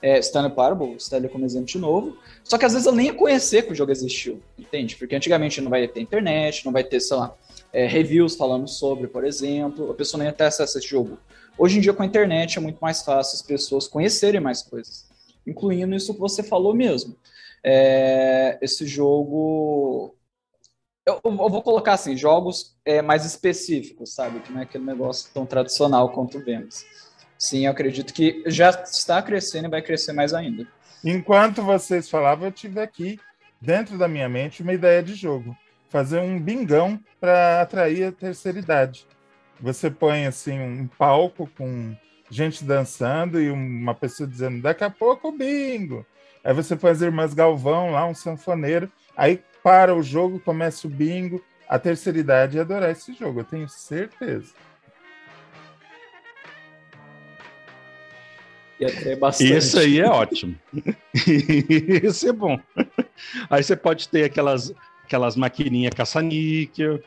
É, Stanley Parable, Stanley como exemplo de novo. Só que às vezes eu nem ia conhecer que o jogo existiu, entende? Porque antigamente não vai ter internet, não vai ter, sei lá, é, reviews falando sobre, por exemplo, a pessoa nem ia ter acesso a esse jogo. Hoje em dia, com a internet, é muito mais fácil as pessoas conhecerem mais coisas, incluindo isso que você falou mesmo. É, esse jogo. Eu, eu vou colocar assim, jogos é, mais específicos, sabe? Que não é aquele negócio tão tradicional quanto vemos. Sim, eu acredito que já está crescendo e vai crescer mais ainda. Enquanto vocês falavam, eu tive aqui, dentro da minha mente, uma ideia de jogo. Fazer um bingão para atrair a terceira idade. Você põe assim um palco com gente dançando e uma pessoa dizendo daqui a pouco bingo. Aí você põe as irmãs Galvão lá, um sanfoneiro. Aí para o jogo, começa o bingo. A terceira idade ia adorar esse jogo, eu tenho certeza. Isso aí é ótimo. Isso é bom. Aí você pode ter aquelas, aquelas maquininhas caça-níquel.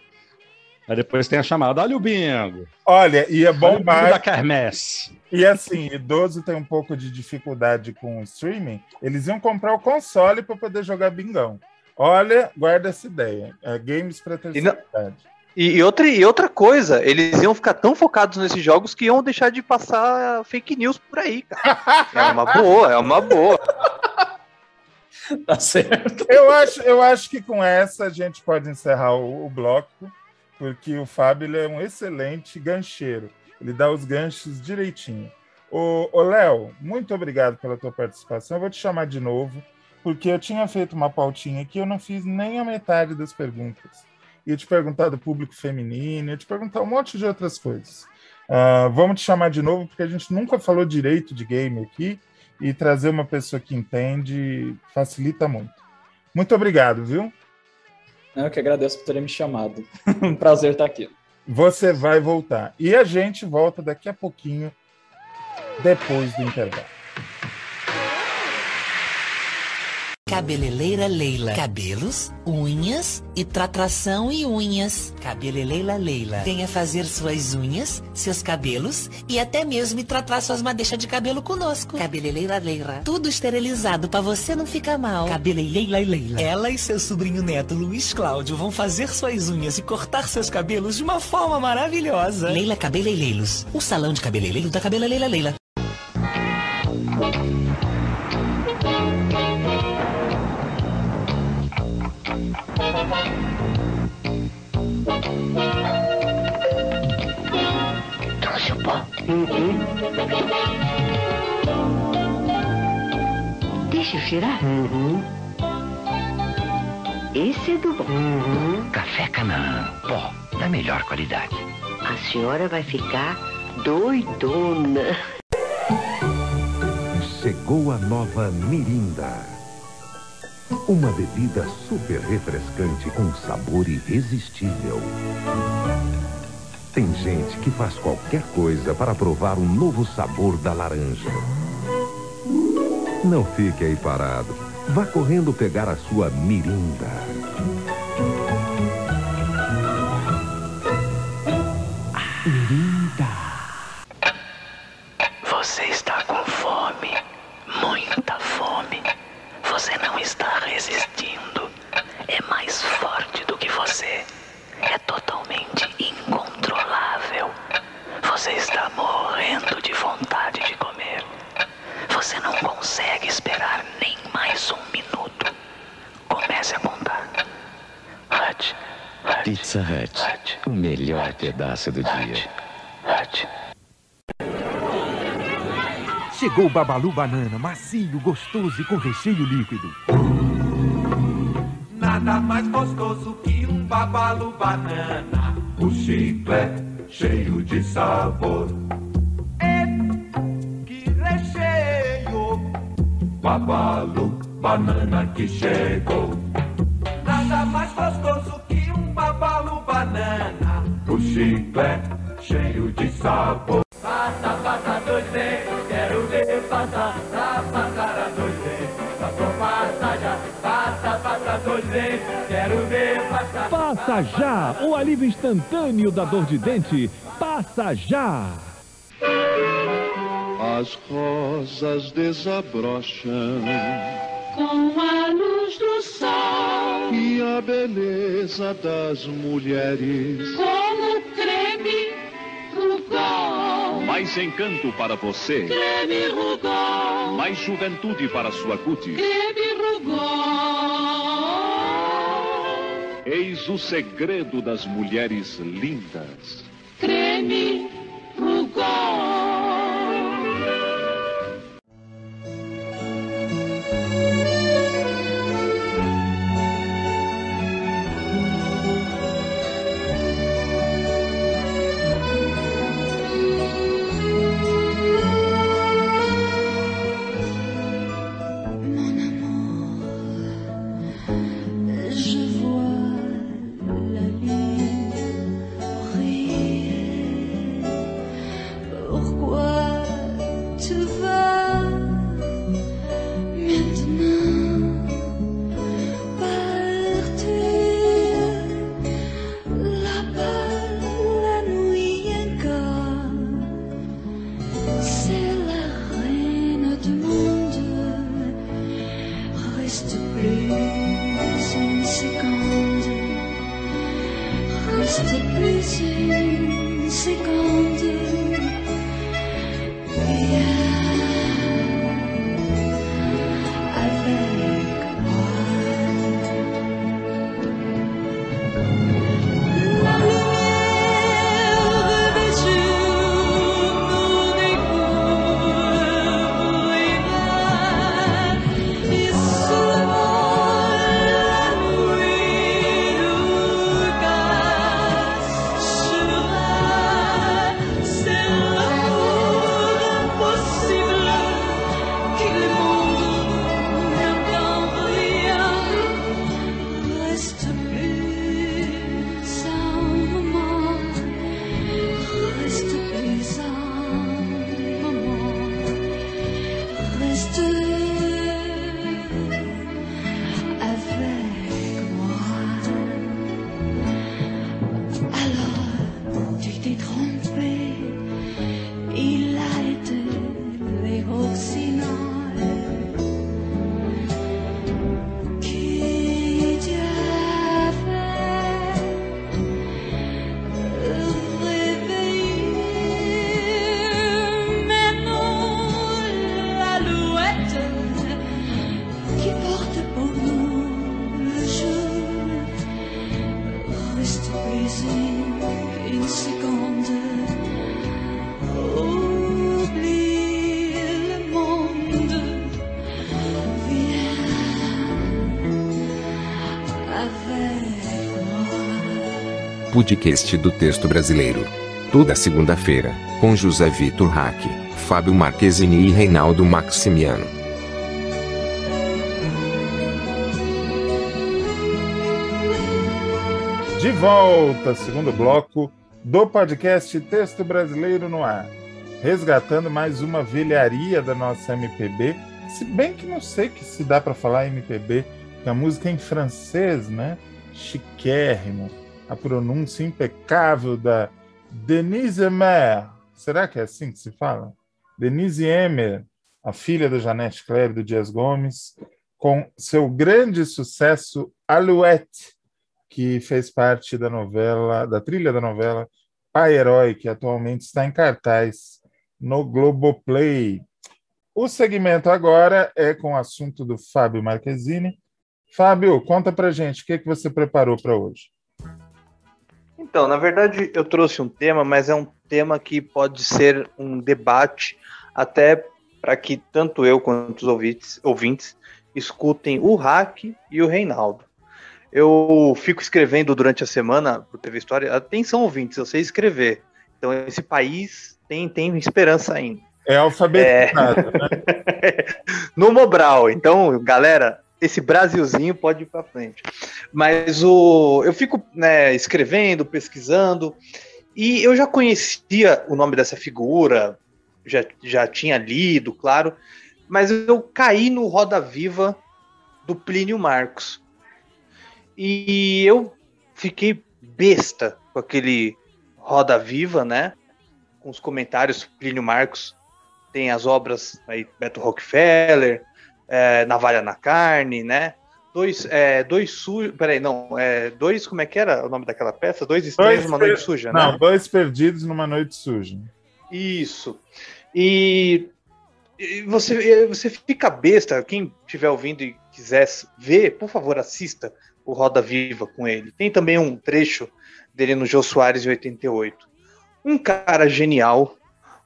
Aí depois tem a chamada, olha o bingo. Olha, ia Olha o bingo da. Kermesse. E assim, idoso tem um pouco de dificuldade com o streaming, eles iam comprar o console para poder jogar bingão. Olha, guarda essa ideia. É, games para terceira idade. E, e outra, e outra coisa, eles iam ficar tão focados nesses jogos que iam deixar de passar fake news por aí, cara. É uma boa, é uma boa. Tá certo. Eu acho, eu acho que com essa a gente pode encerrar o, o bloco, porque o Fábio ele é um excelente gancheiro. Ele dá os ganchos direitinho. Ô Léo, muito obrigado pela tua participação. Eu vou te chamar de novo, porque eu tinha feito uma pautinha aqui, eu não fiz nem a metade das perguntas. Ia te perguntar do público feminino, ia te perguntar um monte de outras coisas. Ah, vamos te chamar de novo, porque a gente nunca falou direito de game aqui, e trazer uma pessoa que entende facilita muito. Muito obrigado, viu? Eu que agradeço por terem me chamado. um prazer estar aqui. Você vai voltar. E a gente volta daqui a pouquinho, depois do intervalo. Cabeleleira Leila. Cabelos, unhas e tratação e unhas. Cabeleleira Leila. Venha fazer suas unhas, seus cabelos e até mesmo tratar suas madeixas de cabelo conosco. Cabeleleira Leila. Tudo esterilizado pra você não ficar mal. Cabeleleira Leila. Ela e seu sobrinho neto Luiz Cláudio vão fazer suas unhas e cortar seus cabelos de uma forma maravilhosa. Leila Cabeleireiros. O salão de cabeleireiro da Cabeleleira Leila. Pó. Deixa eu cheirar. Esse é do bom. Café Canaã, pó da melhor qualidade. A senhora vai ficar doidona. Chegou a nova Mirinda. Uma bebida super refrescante com sabor irresistível. Tem gente que faz qualquer coisa para provar o novo sabor da laranja. Não fique aí parado. Vá correndo pegar a sua Mirinda. Você está com fome, muita fome. Você não está resistindo. É mais forte do que você. É totalmente incontrolável. Você está morrendo de vontade de comer. Você não consegue esperar nem mais um minuto. Comece a contar. Hut, Hut, Pizza Hut, Hut, o melhor pedaço do dia. Hut. Chegou o Babalu Banana, macio, gostoso e com recheio líquido. Nada mais gostoso que um babalu banana. O chiclete cheio de sabor. Babalu banana que chegou. Nada mais gostoso que um babalu banana. O chiclete cheio de sabor. Passa, passa dois dentes, quero ver passar. Tapa cara dois dentes, passou, passa já. Passa, passa dois dentes, quero ver passar. Passa, Passa já! O alívio instantâneo da dor de dente. Passa já! As rosas desabrocham Com a luz do sol, e a beleza das mulheres. como creme Rugol. Mais encanto para você, Creme Rugol. mais juventude para sua cutis. Creme Rugol. Eis o segredo das mulheres lindas. Podcast do texto brasileiro. Toda segunda-feira, com José Vitor Hack, Fábio Marquezini e Reinaldo Maximiano. De volta, segundo bloco do podcast Texto Brasileiro no Ar. Resgatando mais uma velharia da nossa MPB. Se bem que não sei que se dá para falar MPB, a música é em francês, né? Chiquérrimo. A pronúncia impecável da Denise Emer. Será que é assim que se fala? Denise Emer, a filha da Janete e do Dias Gomes, com seu grande sucesso Alouette, que fez parte da novela, da trilha da novela Pai Herói, que atualmente está em cartaz no Globoplay. O segmento agora é com o assunto do Fábio Marquezine. Fábio, conta pra gente o que, que você preparou para hoje. Então, na verdade, eu trouxe um tema, mas é um tema que pode ser um debate até para que tanto eu quanto os ouvintes, ouvintes escutem o Hack e o Reinaldo. Eu fico escrevendo durante a semana pro TV História. Atenção, ouvintes, eu sei escrever. Então, esse país tem, tem esperança ainda. É alfabetizado, né? no Mobral. Então, galera, esse Brasilzinho pode ir para frente. Mas o, eu fico né, escrevendo, pesquisando, e eu já conhecia o nome dessa figura, já, já tinha lido, claro, mas eu caí no Roda Viva do Plínio Marcos. E eu fiquei besta com aquele Roda Viva, né? Com os comentários, Plínio Marcos tem as obras aí, Beto Rockefeller, é, Navalha na Carne, né? Dois, é, dois sujos. Peraí, não. É, dois, como é que era o nome daquela peça? Dois estranhos numa noite suja, Não, né? dois perdidos numa noite suja. Isso. E, e você, você fica besta. Quem estiver ouvindo e quiser ver, por favor, assista o Roda Viva com ele. Tem também um trecho dele no Jô Soares em 88. Um cara genial,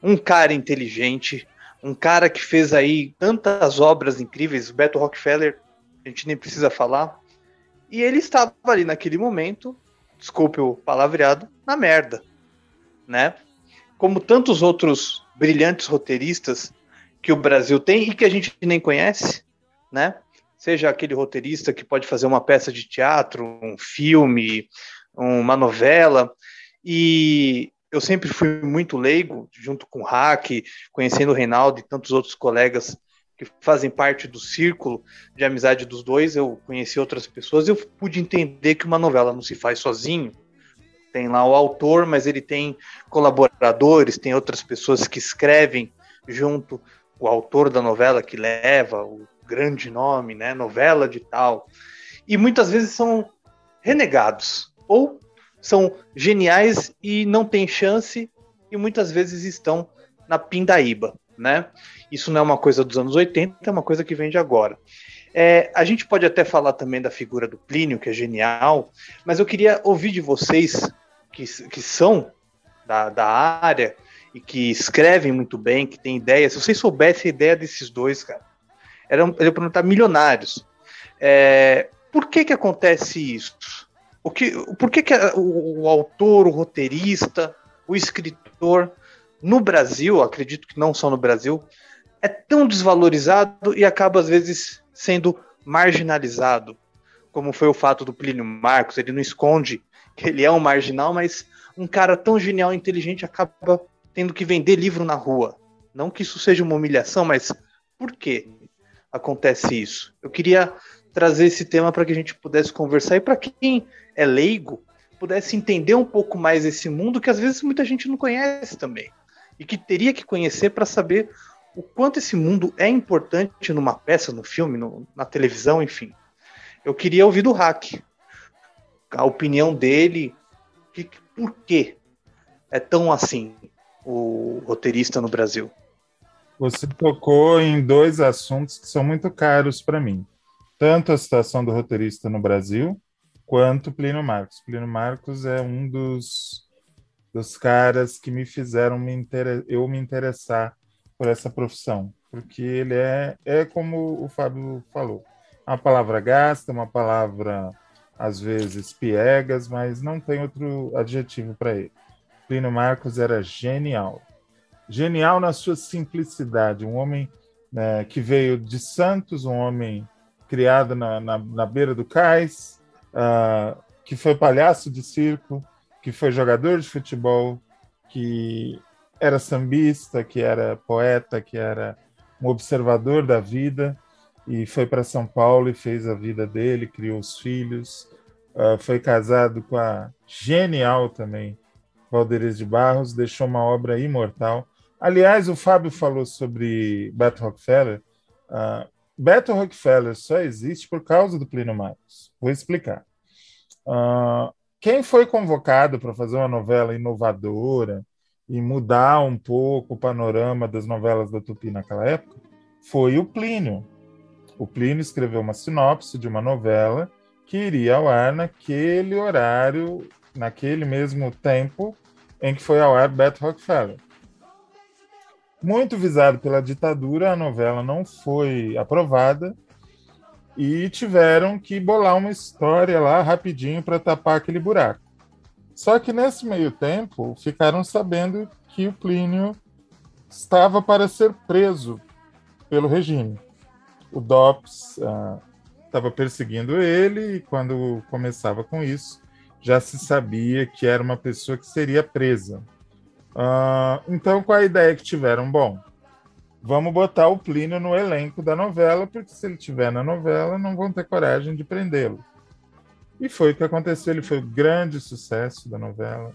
um cara inteligente, um cara que fez aí tantas obras incríveis. O Beto Rockefeller, a gente nem precisa falar. E ele estava ali naquele momento, desculpe o palavreado, na merda, né? Como tantos outros brilhantes roteiristas que o Brasil tem e que a gente nem conhece, né? Seja aquele roteirista que pode fazer uma peça de teatro, um filme, uma novela. E eu sempre fui muito leigo, junto com o Hack, conhecendo o Reinaldo e tantos outros colegas que fazem parte do círculo de amizade dos dois. Eu conheci outras pessoas eu pude entender que uma novela não se faz sozinho. Tem lá o autor, mas ele tem colaboradores, tem outras pessoas que escrevem junto o autor da novela que leva o grande nome, né? Novela de tal. E muitas vezes são renegados ou são geniais e não têm chance e muitas vezes estão na pindaíba, né? Isso não é uma coisa dos anos 80, é uma coisa que vem de agora. É, a gente pode até falar também da figura do Plínio, que é genial, mas eu queria ouvir de vocês que, que são da, da área e que escrevem muito bem, que têm ideias. Se vocês soubessem a ideia desses dois, cara, eram, eram para estar milionários. É, por que que acontece isso? O que, por que, que o, o autor, o roteirista, o escritor, no Brasil, acredito que não só no Brasil, é tão desvalorizado e acaba, às vezes, sendo marginalizado? Como foi o fato do Plínio Marcos, ele não esconde que ele é um marginal, mas um cara tão genial e inteligente acaba tendo que vender livro na rua. Não que isso seja uma humilhação, mas por que acontece isso? Eu queria trazer esse tema para que a gente pudesse conversar e para quem é leigo pudesse entender um pouco mais esse mundo que às vezes muita gente não conhece também e que teria que conhecer para saber o quanto esse mundo é importante numa peça, no filme, no- na televisão, enfim. Eu queria ouvir do Hack a opinião dele, que, por que é tão assim o roteirista no Brasil? Você tocou em dois assuntos que são muito caros para mim. Tanto a situação do roteirista no Brasil, quanto Plínio Marcos. Plínio Marcos é um dos, dos caras que me fizeram me inter... eu me interessar por essa profissão. Porque ele é, é como o Fábio falou, uma palavra gasta, uma palavra às vezes piegas, mas não tem outro adjetivo para ele. Plínio Marcos era genial genial na sua simplicidade, um homem né, que veio de Santos, um homem criado na, na, na beira do cais, ah, que foi palhaço de circo, que foi jogador de futebol, que era sambista, que era poeta, que era um observador da vida e foi para São Paulo e fez a vida dele, criou os filhos, ah, foi casado com a genial também Valderiz de Barros, deixou uma obra imortal. Aliás, o Fábio falou sobre Beto Rockefeller. Uh, Beto Rockefeller só existe por causa do Plínio Marcos. Vou explicar. Uh, quem foi convocado para fazer uma novela inovadora e mudar um pouco o panorama das novelas da Tupi naquela época foi o Plínio. O Plínio escreveu uma sinopse de uma novela que iria ao ar naquele horário, naquele mesmo tempo em que foi ao ar Beto Rockefeller. Muito visado pela ditadura, a novela não foi aprovada e tiveram que bolar uma história lá rapidinho para tapar aquele buraco. Só que nesse meio tempo ficaram sabendo que o Plínio estava para ser preso pelo regime. O DOPS estava uh, perseguindo ele e quando começava com isso já se sabia que era uma pessoa que seria presa. Uh, então, qual a ideia que tiveram? Bom, vamos botar o Plínio no elenco da novela, porque se ele estiver na novela, não vão ter coragem de prendê-lo. E foi o que aconteceu, ele foi o grande sucesso da novela.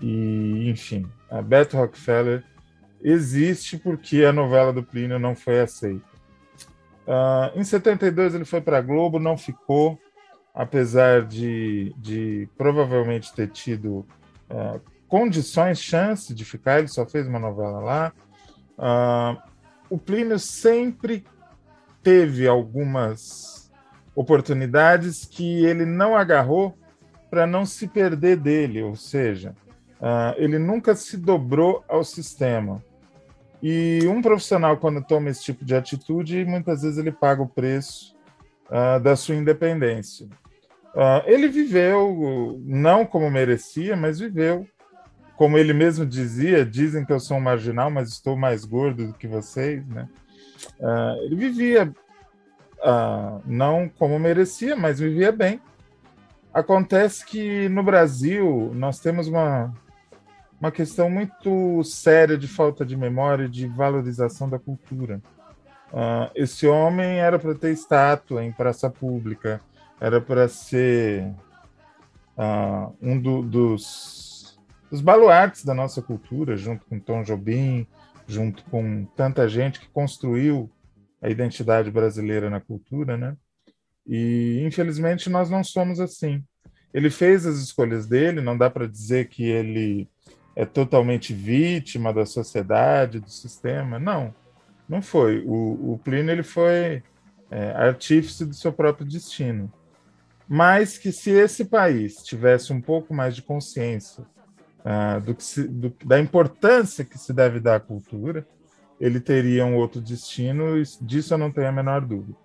E, enfim, a Beto Rockefeller existe porque a novela do Plínio não foi aceita. Uh, em 72 ele foi para a Globo, não ficou, apesar de, de provavelmente ter tido uh, condições, chance de ficar, ele só fez uma novela lá. Uh, o Plínio sempre teve algumas oportunidades que ele não agarrou para não se perder dele, ou seja, ele nunca se dobrou ao sistema. E um profissional, quando toma esse tipo de atitude, muitas vezes ele paga o preço uh, da sua independência. Uh, ele viveu, não como merecia, mas viveu. Como ele mesmo dizia, dizem que eu sou um marginal, mas estou mais gordo do que vocês. Né? Uh, ele vivia, não como merecia, mas vivia bem. Acontece que no Brasil nós temos uma uma questão muito séria de falta de memória e de valorização da cultura. Uh, esse homem era para ter estátua em praça pública, era para ser uh, um do, dos, dos baluartes da nossa cultura, junto com Tom Jobim, junto com tanta gente que construiu a identidade brasileira na cultura, né? E infelizmente nós não somos assim. Ele fez as escolhas dele, não dá para dizer que ele é totalmente vítima da sociedade, do sistema. Não, não foi. O, o Plínio ele foi é, artífice do seu próprio destino. Mas que se esse país tivesse um pouco mais de consciência uh, do que se, do, da importância que se deve dar à cultura, ele teria um outro destino, disso eu não tenho a menor dúvida.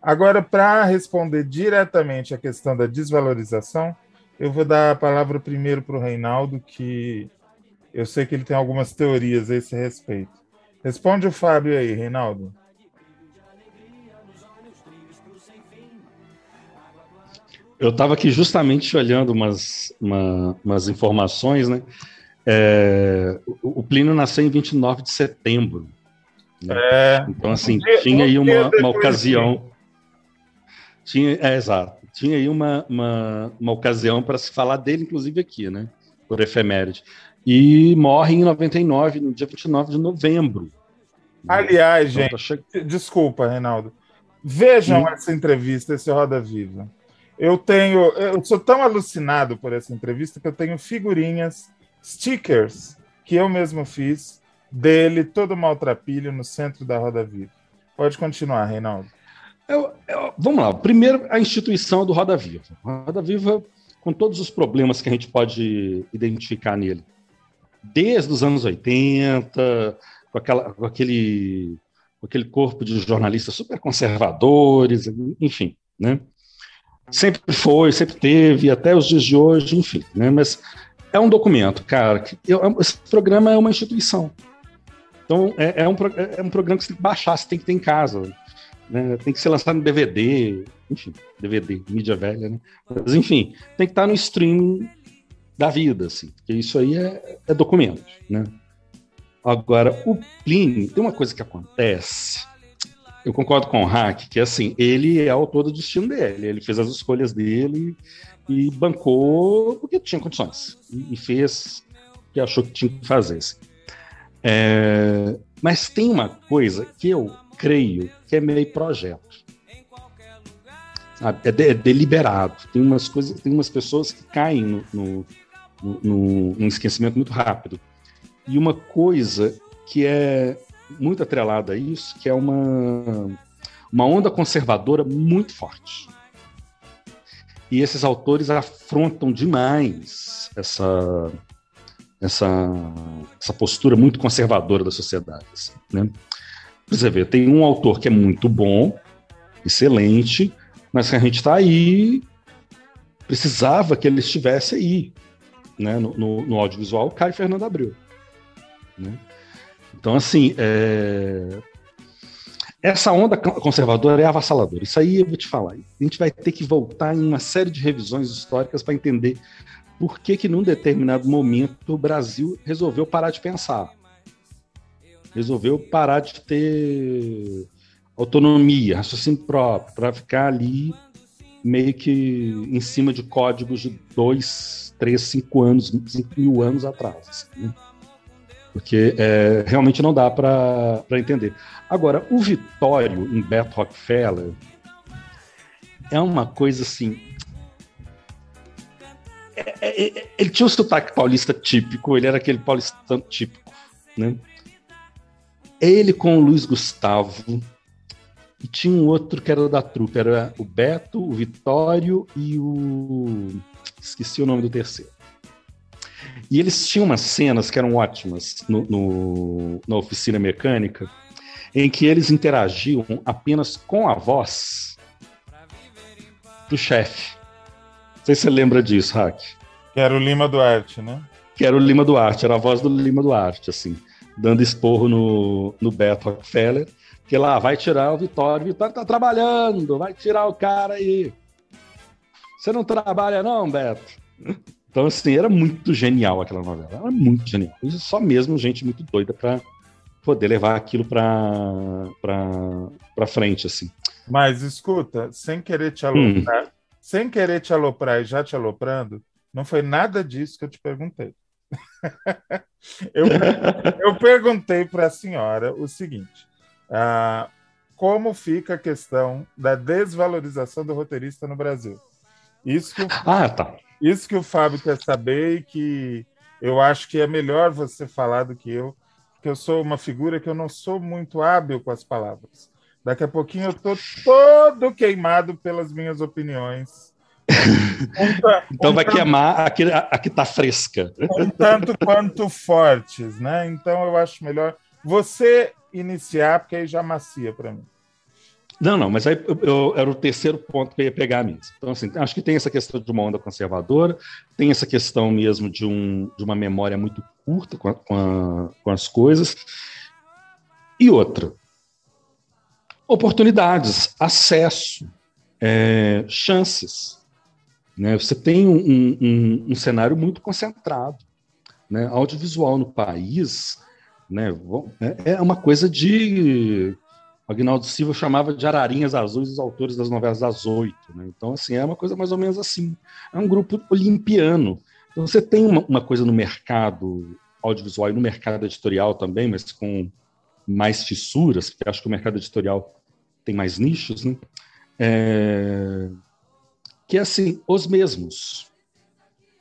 Agora, para responder diretamente à questão da desvalorização, eu vou dar a palavra primeiro para o Reinaldo, que eu sei que ele tem algumas teorias a esse respeito. Responde o Fábio aí, Reinaldo. Eu estava aqui justamente olhando umas, uma, umas informações, né? É, o, Plínio nasceu em 29 de setembro. Né? É, então, assim, dia, tinha aí uma, uma ocasião. Tinha, é, exato. Tinha aí uma, uma, uma ocasião para se falar dele, inclusive aqui, né? Por efeméride e morre em 99, no dia 29 de novembro. Aliás, então, tá gente, che... desculpa, Reinaldo. Vejam hum. essa entrevista, esse Roda Viva. Eu tenho, eu sou tão alucinado por essa entrevista que eu tenho figurinhas, stickers que eu mesmo fiz dele, todo maltrapilho no centro da Roda Viva. Pode continuar, Reinaldo. Eu, eu, vamos lá. Primeiro, a instituição do Roda Viva. Roda Viva, com todos os problemas que a gente pode identificar nele desde os anos 80, com, aquela, com, aquele, com aquele corpo de jornalistas super conservadores, enfim, né? Sempre foi, sempre teve, até os dias de hoje, enfim, né? Mas é um documento, cara. Eu, esse programa é uma instituição. Então, é, é, um, é um programa que você tem que baixar, você tem que ter em casa. Né? Tem que ser lançado no DVD, enfim, DVD, mídia velha, né? Mas, enfim, tem que estar no streaming da vida, assim, porque isso aí é, é documento, né? Agora, o Plínio, tem uma coisa que acontece, eu concordo com o Hack, que assim, ele é autor do destino dele, ele fez as escolhas dele e bancou porque tinha condições, e, fez o que achou que tinha que fazer. Assim. É, mas tem uma coisa que eu creio que é meio projeto. É, de, é deliberado. Tem umas coisas, tem umas pessoas que caem no, no num, num esquecimento muito rápido. E uma coisa que é muito atrelada a isso, que é uma, uma onda conservadora muito forte. E esses autores afrontam demais essa, essa, essa postura muito conservadora da sociedade. Assim, né? Você vê, tem um autor que é muito bom, excelente, mas que a gente está aí, precisava que ele estivesse aí, né, no, no, no audiovisual, Caio Fernando Abreu. Né? Então, assim, é... essa onda conservadora é avassaladora. Isso aí eu vou te falar. A gente vai ter que voltar em uma série de revisões históricas para entender por que, que, num determinado momento, o Brasil resolveu parar de pensar. Resolveu parar de ter autonomia, raciocínio próprio, para ficar ali meio que em cima de códigos de dois, três, cinco anos, cinco mil anos atrás. assim, né? Porque é, realmente não dá para entender. Agora, o Vitório em Beto Rockefeller é uma coisa assim. é- é- é- ele tinha o sotaque paulista típico, ele era aquele paulistano típico, né? Ele com o Luiz Gustavo, e tinha um outro que era da trupe, era o Beto, o Vitório e o. Esqueci o nome do terceiro. E eles tinham umas cenas que eram ótimas no, no- na oficina mecânica, em que eles interagiam apenas com a voz do chefe. Não sei se você lembra disso, Hack. Que era o Lima Duarte, né? Que era o Lima Duarte, era a voz do Lima Duarte, assim, dando esporro no, no Beto Rockefeller, que lá vai tirar o Vitório. O Vitório tá trabalhando, vai tirar o cara aí. Você não trabalha, não, Beto? Então, assim, era muito genial aquela novela. Era muito genial. Isso só mesmo gente muito doida pra poder levar aquilo pra frente, assim. Mas escuta, sem querer te Hum. aloprar, sem querer te aloprar e já te aloprando, não foi nada disso que eu te perguntei. eu, eu perguntei para a senhora o seguinte: ah, como fica a questão da desvalorização do roteirista no Brasil? Isso que o, Ah, tá. Isso que o Fábio quer saber e que eu acho que é melhor você falar do que eu, porque eu sou uma figura que eu não sou muito hábil com as palavras. Daqui a pouquinho eu tô todo queimado pelas minhas opiniões. Um ta- Então um vai tanto- queimar a que, a que tá fresca. um tanto quanto fortes, né? Então eu acho melhor você iniciar, porque aí já macia para mim. Não, não, mas aí eu, eu- era o terceiro ponto que eu ia pegar mesmo. Então, assim, acho que tem essa questão de uma onda conservadora, tem essa questão mesmo de, um, de uma memória muito curta com, a- com a- com as coisas. E outra, oportunidades, acesso, é, chances. Né? Você tem um, um- um- cenário muito concentrado. Né? Audiovisual no país né? é é uma coisa de. Agnaldo Silva chamava de ararinhas azuis os autores das novelas das oito. Né? Então, assim, é uma coisa mais ou menos assim. É um grupo olimpiano. Então, você tem uma, uma coisa no mercado audiovisual e no mercado editorial também, mas com mais fissuras, porque acho que o mercado editorial tem mais nichos, né? É, que é assim, os mesmos.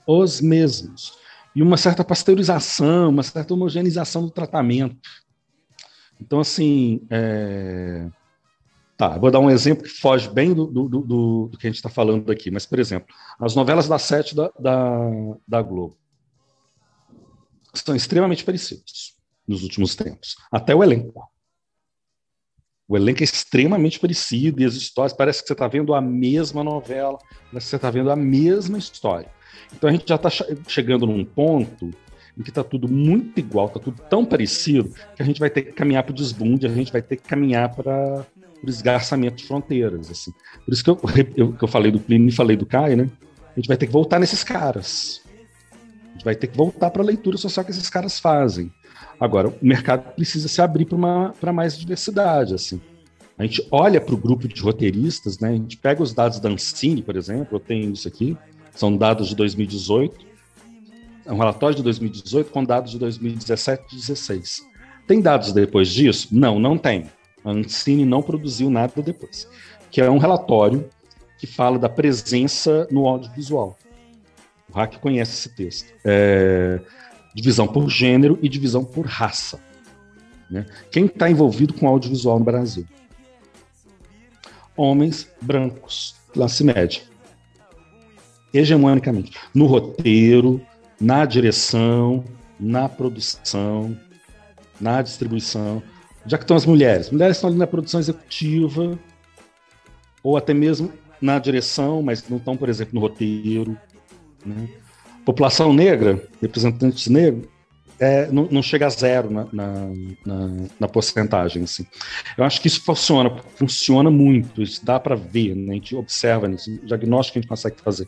Os mesmos. E uma certa pasteurização, uma certa homogeneização do tratamento. Então, assim, é... tá, vou dar um exemplo que foge bem do, do, do- do que a gente está falando aqui, mas, por exemplo, as novelas das sete da, da, da Globo são extremamente parecidas nos últimos tempos, até o elenco. O elenco é extremamente parecido e as histórias parece que você está vendo a mesma novela, parece que você está vendo a mesma história. Então a gente já está chegando num ponto em que está tudo muito igual, está tudo tão parecido que a gente vai ter que caminhar para o desbunde, a gente vai ter que caminhar para o esgarçamento de fronteiras. Assim. Por isso que eu, eu- que eu falei do Plínio e falei do Caio, né? A gente vai ter que voltar nesses caras. A gente vai ter que voltar para a leitura social que esses caras fazem. Agora, o mercado precisa se abrir para mais diversidade. Assim. A gente olha para o grupo de roteiristas, né? a gente pega os dados da Ancine, por exemplo, eu tenho isso aqui, são dados de 2018, é um relatório de 2018 com dados de 2017 e 2016. Tem dados depois disso? Não, não tem. A Ancine não produziu nada depois. Que é um relatório que fala da presença no audiovisual. O Hack conhece esse texto. É, divisão por gênero e divisão por raça. né? Quem está envolvido com audiovisual no Brasil? Homens brancos, classe média. Hegemonicamente. No roteiro, na direção, na produção, na distribuição. Já que estão as mulheres. Mulheres estão ali na produção executiva, ou até mesmo na direção, mas não estão, por exemplo, no roteiro. né? População negra, representantes negros, é, não, não chega a zero na, na, na, na porcentagem. Assim. Eu acho que isso funciona, funciona muito, isso dá para ver, né? a gente observa nisso, o diagnóstico que a gente consegue fazer.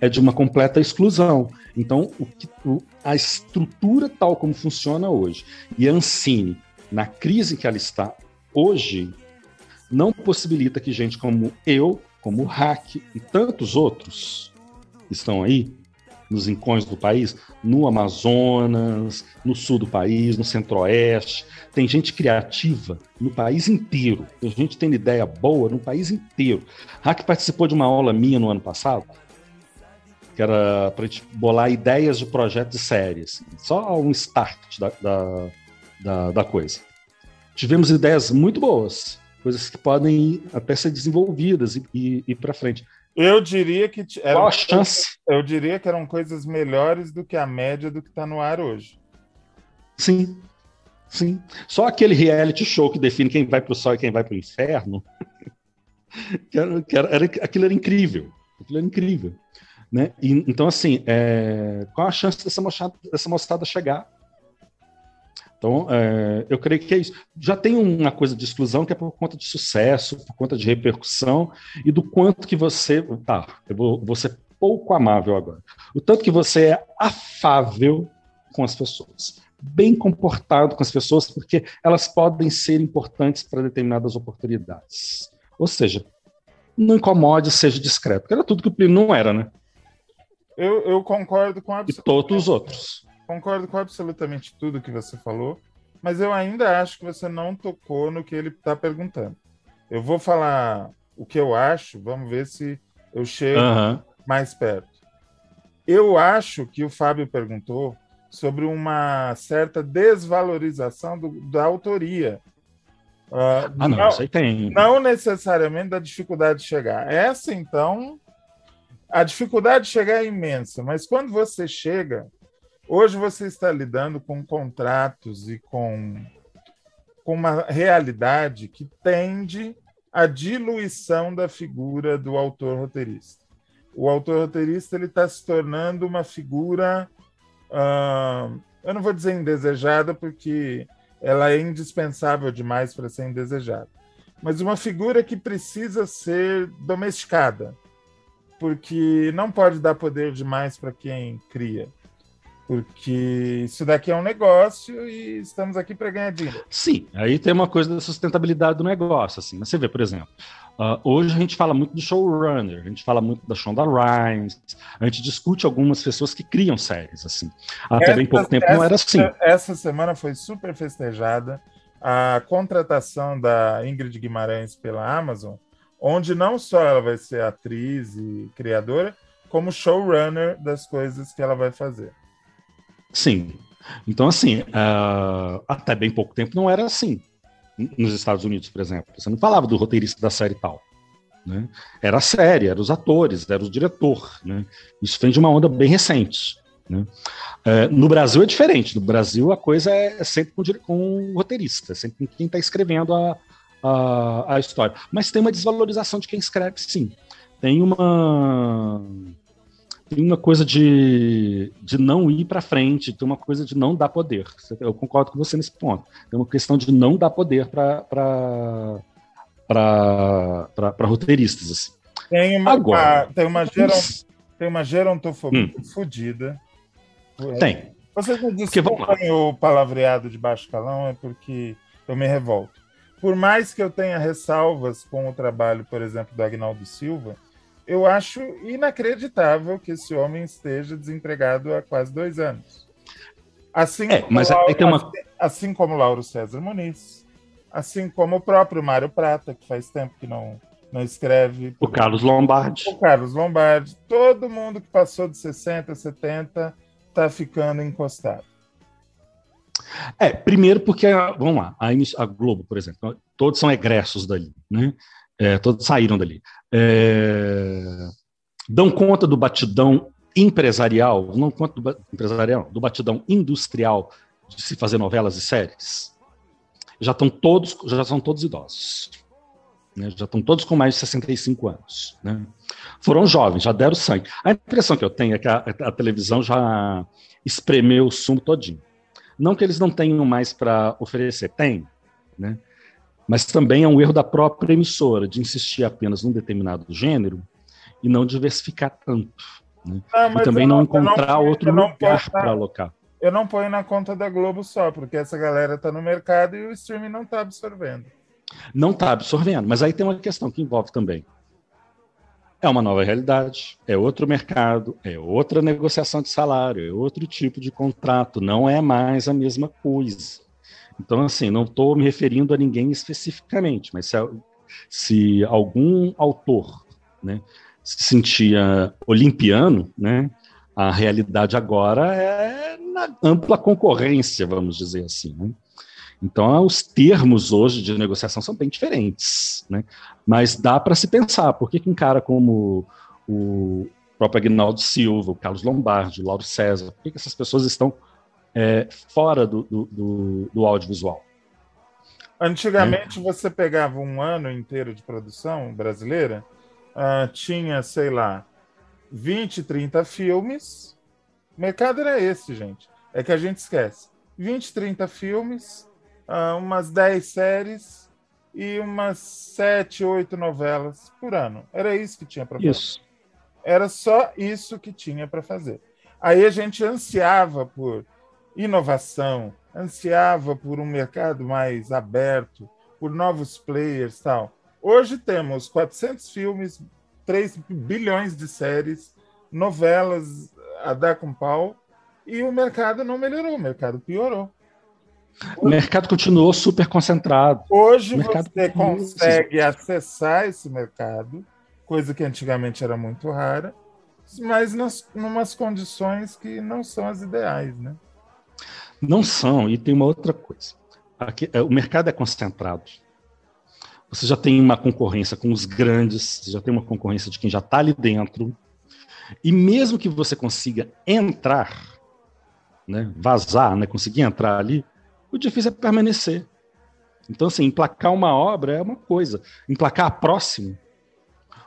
É de uma completa exclusão. Então, o o, a estrutura tal como funciona hoje, e a Ancine, na crise que ela está hoje, não possibilita que gente como eu como o Hack e tantos outros que estão aí, nos rincões do país, no Amazonas, no sul do país, no centro-oeste. Tem gente criativa no país inteiro. Tem gente tendo ideia boa no país inteiro. Hack participou de uma aula minha no ano passado, que era para a gente bolar ideias de projetos de séries. Só um start da, da, da, da coisa. Tivemos ideias muito boas, coisas que podem até ser desenvolvidas e, e ir para frente. Eu diria que t- Qual a chance? Eu diria que eram coisas melhores do que a média do que está no ar hoje. Sim, sim. Só aquele reality show que define quem vai para o céu e quem vai para o inferno, que era, que era- era- aquilo era incrível. Aquilo era incrível. Né? E, então, assim, é, qual a chance dessa moçada, dessa moçada chegar? Então, é, eu creio que é isso. Já tem uma coisa de exclusão que é por conta de sucesso, por conta de repercussão e do quanto que você. Tá, eu vou, vou ser pouco amável agora. O tanto que você é afável com as pessoas, bem comportado com as pessoas, porque elas podem ser importantes para determinadas oportunidades. Ou seja, não incomode, seja discreto. Era tudo que o Plínio não era, né? Eu, eu concordo com E absolutamente, todos os outros. concordo com absolutamente tudo que você falou, mas eu ainda acho que você não tocou no que ele está perguntando. Eu vou falar o que eu acho, vamos ver se eu chego Aham. mais perto. Eu acho que o Fábio perguntou sobre uma certa desvalorização do- da autoria. Ah, Ah, não, isso aí tem. não necessariamente da dificuldade de chegar. Essa, então, a dificuldade de chegar é imensa, mas quando você chega, hoje você está lidando com contratos e com, com uma realidade que tende à diluição da figura do autor roteirista. O autor roteirista ele está se tornando uma figura, ah, eu não vou dizer indesejada, porque ela é indispensável demais para ser indesejada mas uma figura que precisa ser domesticada, porque não pode dar poder demais para quem cria, porque isso daqui é um negócio e estamos aqui para ganhar dinheiro. Sim, aí tem uma coisa da sustentabilidade do negócio, assim. Você vê, por exemplo, ah, hoje a gente fala muito do showrunner, a gente fala muito da Shonda Rhimes, a gente discute algumas pessoas que criam séries, assim. Até bem pouco tempo não era assim. Essa semana foi super festejada a contratação da Ingrid Guimarães pela Amazon, onde não só ela vai ser atriz e criadora, como showrunner das coisas que ela vai fazer. Sim. Então, assim, ah, até bem pouco tempo não era assim. Nos Estados Unidos, por exemplo. Você não falava do roteirista da série tal. Né? Era a série, eram os atores, era o diretor. Né? Isso vem de uma onda bem recente. Né? Eh, no Brasil é diferente. No Brasil a coisa é, é sempre com, com o roteirista, sempre com quem está escrevendo a, a, a história. Mas tem uma desvalorização de quem escreve, sim. Tem uma tem uma coisa de, de não ir para frente, tem uma coisa de não dar poder. Eu concordo com você nesse ponto. Tem uma questão de não dar poder para roteiristas. Assim. Tem uma, Agora. a- tem uma, geron, tem uma gerontofobia Hum. fodida. Tem. Vocês lá. desculpem o palavreado de baixo calão, é porque eu me revolto. Por mais que eu tenha ressalvas com o trabalho, por exemplo, do Agnaldo Silva, eu acho inacreditável que esse homem esteja desempregado há quase dois anos. Assim, É, como, Lauro, uma- assim, assim como Lauro César Muniz, assim como o próprio Mário Prata, que faz tempo que não, não escreve. O Carlos Lombardi. O Carlos Lombardi. Todo mundo que passou de 60, 70 está ficando encostado. É, primeiro porque, vamos lá, a, a Globo, por exemplo, todos são egressos dali, né? É, todos saíram dali. É, dão conta do batidão empresarial, não conta do ba- empresarial, do batidão industrial de se fazer novelas e séries. Já estão todos, já são todos idosos. né? Já estão todos com mais de 65 anos. né? Foram jovens, já deram sangue. A impressão que eu tenho é que a, a televisão já espremeu o sumo todinho. Não que eles não tenham mais para oferecer, tem, né? Mas também é um erro da própria emissora de insistir apenas num determinado gênero e não diversificar tanto. Né? Não, e também não, não- não encontrar ponho- outro não lugar para alocar. Eu não ponho na conta da Globo só, porque essa galera está no mercado e o streaming não está absorvendo. Não está absorvendo, mas aí tem uma questão que envolve também. É uma nova realidade, é outro mercado, é outra negociação de salário, é outro tipo de contrato, não é mais a mesma coisa. Então, assim, não estou me referindo a ninguém especificamente, mas se, se algum autor né, se sentia olimpiano, né, a realidade agora é na ampla concorrência, vamos dizer assim. Né? Então, os termos hoje de negociação são bem diferentes, né? Mas dá para se pensar, por que, que um cara como o próprio Agnaldo Silva, o Carlos Lombardi, o Lauro César, por que, que essas pessoas estão é, fora do, do, do, do, audiovisual? Antigamente, é. você pegava um ano inteiro de produção brasileira, uh, tinha, sei lá, 20, 30 filmes. O mercado era esse, gente. É que a gente esquece. 20, 30 filmes, uh, umas 10 séries e umas 7, 8 novelas por ano. Era isso que tinha para fazer. Isso. Era só isso que tinha para fazer. Aí a gente ansiava por inovação, ansiava por um mercado mais aberto, por novos players tal. Hoje temos 400 filmes, 3 bilhões de séries, novelas a dar com pau, e o mercado não melhorou, o mercado piorou. O mercado continuou super concentrado. Hoje você consegue acessar esse mercado, coisa que antigamente era muito rara, mas nas umas condições que não são as ideais, né? Não são, e tem uma outra coisa. Aqui, é, o mercado é concentrado. Você já tem uma concorrência com os grandes, você já tem uma concorrência de quem já está ali dentro. E mesmo que você consiga entrar, né, vazar, né, conseguir entrar ali, o difícil é permanecer. Então, assim, emplacar uma obra é uma coisa. Emplacar a próxima,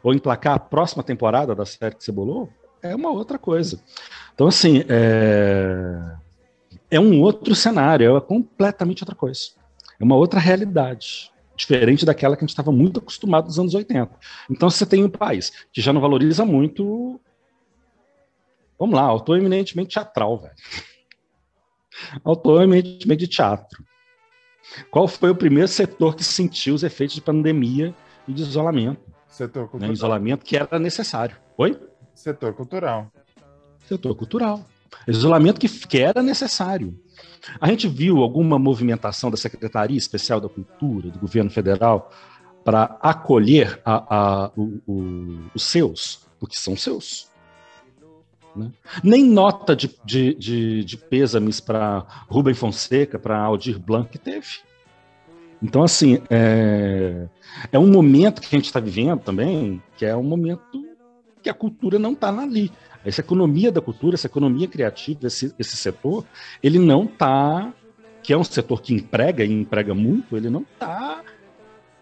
ou emplacar a próxima temporada da série que você bolou, é uma outra coisa. Então, assim, é, é um outro cenário, é completamente outra coisa. É uma outra realidade, diferente daquela que a gente estava muito acostumado nos anos 80. Então, você tem um país que já não valoriza muito. Vamos lá, autor eminentemente teatral, velho autor de teatro. Qual foi o primeiro setor que sentiu os efeitos de pandemia e de isolamento? Setor né? cultural. Né? Isolamento que era necessário. Oi? Setor cultural. Setor cultural. Isolamento que, que era necessário. A gente viu alguma movimentação da Secretaria Especial da Cultura, do governo federal, para acolher a, a, o, o, os seus, porque são seus. Né? Nem nota de, de, de, de pêsames para Rubem Fonseca, para Aldir Blanc teve. Então, assim, é, é um momento que a gente está vivendo também, que é um momento que a cultura não está ali. Essa economia da cultura, essa economia criativa, esse, esse setor, ele não está, que é um setor que emprega e emprega muito, ele não está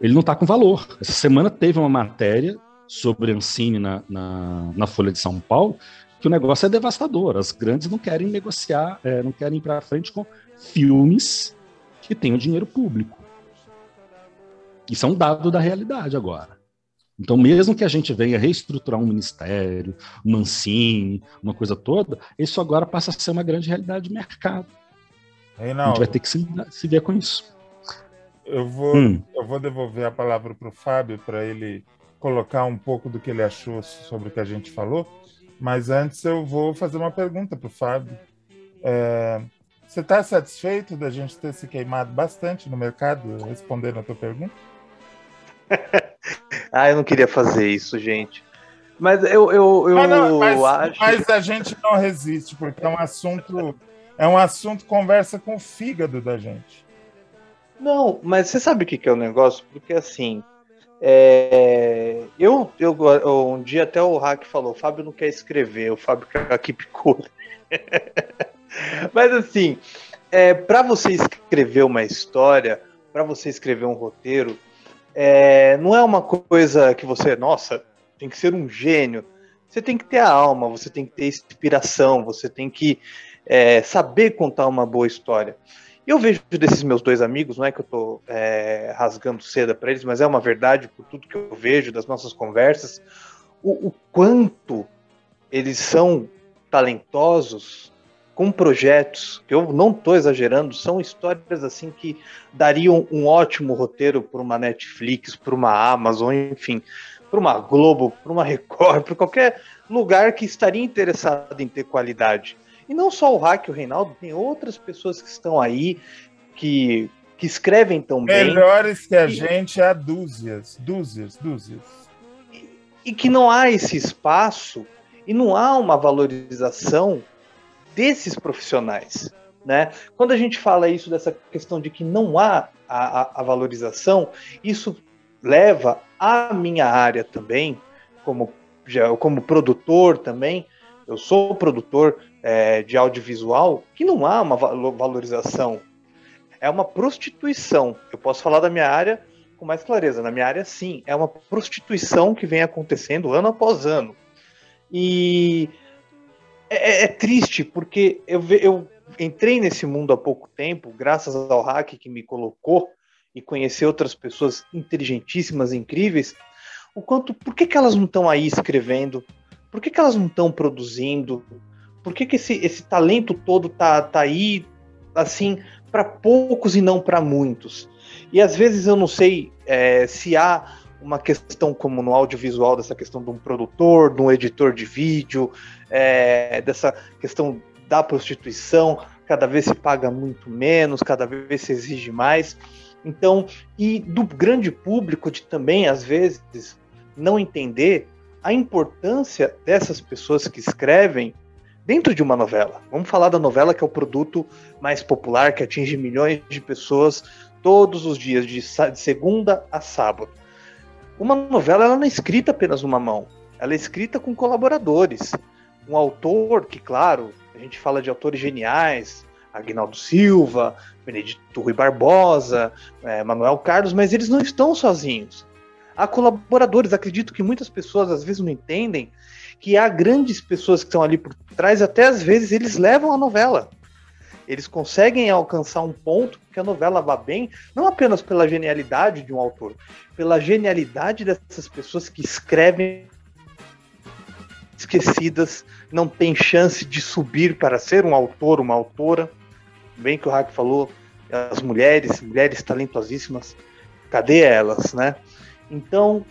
ele não está com valor. Essa semana teve uma matéria sobre Ancine na, na, na Folha de São Paulo, que o negócio é devastador. As grandes não querem negociar, é, não querem ir para frente com filmes que tenham dinheiro público. Isso é um dado da realidade agora. Então, mesmo que a gente venha reestruturar um ministério, um Mancini, uma coisa toda, isso agora passa a ser uma grande realidade de mercado. Reinaldo, a gente vai ter que se, se ver com isso. Eu vou, hum. eu vou devolver a palavra para o Fábio para ele colocar um pouco do que ele achou sobre o que a gente falou. Mas antes eu vou fazer uma pergunta para o Fábio. É, você está satisfeito da gente ter se queimado bastante no mercado respondendo a tua pergunta? ah, eu não queria fazer isso, gente. Mas eu, eu, eu mas não, mas, acho. Mas a gente não resiste, porque é um assunto. É um assunto conversa com o fígado da gente. Não, mas você sabe o que, que é o negócio? Porque assim, é, eu, eu, um dia até o Hack falou, Fábio não quer escrever, o Fábio keep cool. Mas assim, é, para você escrever uma história, para você escrever um roteiro, é, não é uma coisa que você, nossa, tem que ser um gênio. Você tem que ter a alma, você tem que ter inspiração, você tem que é, saber contar uma boa história eu vejo desses meus dois amigos, não é que eu estou é, rasgando seda para eles, mas é uma verdade por tudo que eu vejo das nossas conversas, o, o quanto eles são talentosos com projetos, que eu não estou exagerando, são histórias assim que dariam um ótimo roteiro para uma Netflix, para uma Amazon, enfim, para uma Globo, para uma Record, para qualquer lugar que estaria interessado em ter qualidade. E não só o Hack e o Reinaldo, tem outras pessoas que estão aí que, que escrevem tão bem. Melhores que a E- gente há dúzias, dúzias, dúzias. e que não há esse espaço e não há uma valorização desses profissionais. Né? Quando a gente fala isso dessa questão de que não há a, a- a valorização, isso leva à minha área também, como, já, como produtor também, eu sou produtor é, de audiovisual, que não há uma valo- valorização. É uma prostituição. Eu posso falar da minha área com mais clareza. Na minha área, sim, é uma prostituição que vem acontecendo ano após ano. E é, é triste porque eu, eu entrei nesse mundo há pouco tempo, graças ao hack que me colocou e conhecer outras pessoas inteligentíssimas, incríveis. O quanto, por que, que elas não estão aí escrevendo? Por que, que elas não estão produzindo? Por que, que esse, esse talento todo tá, tá aí, assim, para poucos e não para muitos? E às vezes eu não sei é, se há uma questão como no audiovisual, dessa questão de um produtor, de um editor de vídeo, é, dessa questão da prostituição, cada vez se paga muito menos, cada vez se exige mais. Então, e do grande público de também, às vezes, não entender a importância dessas pessoas que escrevem dentro de uma novela. Vamos falar da novela que é o produto mais popular, que atinge milhões de pessoas todos os dias, de, segunda a sábado. Uma novela ela não é escrita apenas numa mão, ela é escrita com colaboradores. Um autor que, claro, a gente fala de autores geniais, Agnaldo Silva, Benedito Rui Barbosa, eh, Manuel Carlos, mas eles não estão sozinhos. Há colaboradores, acredito que muitas pessoas às vezes não entendem que há grandes pessoas que estão ali por trás, até às vezes eles levam a novela. Eles conseguem alcançar um ponto que a novela vá bem, não apenas pela genialidade de um autor, pela genialidade dessas pessoas que escrevem esquecidas, não tem chance de subir para ser um autor, uma autora. Bem que o Hack falou, as mulheres, mulheres talentosíssimas, cadê elas, né? Então,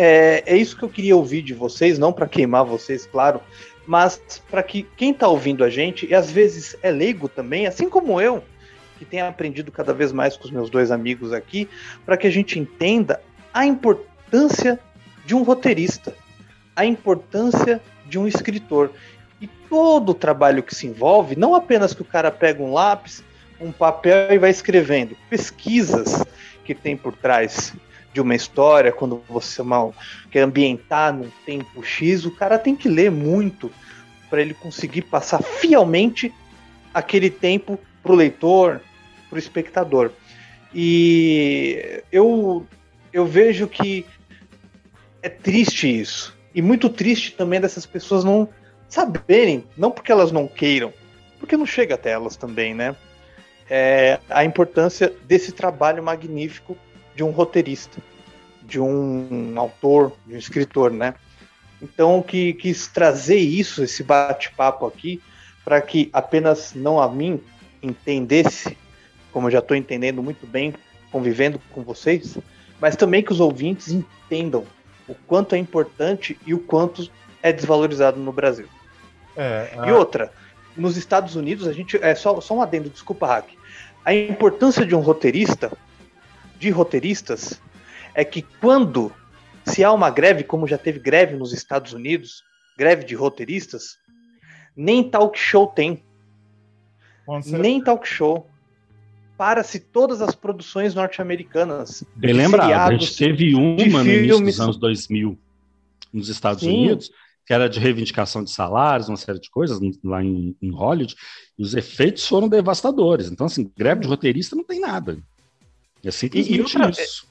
é, é isso que eu queria ouvir de vocês, não para queimar vocês, claro, mas para que quem está ouvindo a gente, e às vezes é leigo também, assim como eu, que tenho aprendido cada vez mais com os meus dois amigos aqui, para que a gente entenda a importância de um roteirista, a importância de um escritor. E todo o trabalho que se envolve, não apenas que o cara pega um lápis, um papel e vai escrevendo, pesquisas que tem por trás de uma história, quando você mal quer ambientar num tempo X, o cara tem que ler muito para ele conseguir passar fielmente aquele tempo para o leitor, para o espectador. E eu, eu vejo que é triste isso. E muito triste também dessas pessoas não saberem, não porque elas não queiram, porque não chega até elas também, né? É, a importância desse trabalho magnífico de um roteirista, de um autor, de um escritor, né? Então, que quis trazer isso, esse bate-papo aqui, para que apenas não a mim entendesse, como eu já estou entendendo muito bem, convivendo com vocês, mas também que os ouvintes entendam o quanto é importante e o quanto é desvalorizado no Brasil. É, E outra, nos Estados Unidos, a gente. É só, só um adendo, desculpa, Hack. A importância de um roteirista, de roteiristas, é que quando se há uma greve, como já teve greve nos Estados Unidos, greve de roteiristas, nem talk show tem. Nem talk show. Para-se todas as produções norte-americanas. Bem de lembrado, a gente teve uma no início dos anos 2000 nos Estados Sim. Unidos, que era de reivindicação de salários, uma série de coisas lá em, em Hollywood, e os efeitos foram devastadores. Então, assim, greve de roteirista não tem nada. É simplesmente outra- isso.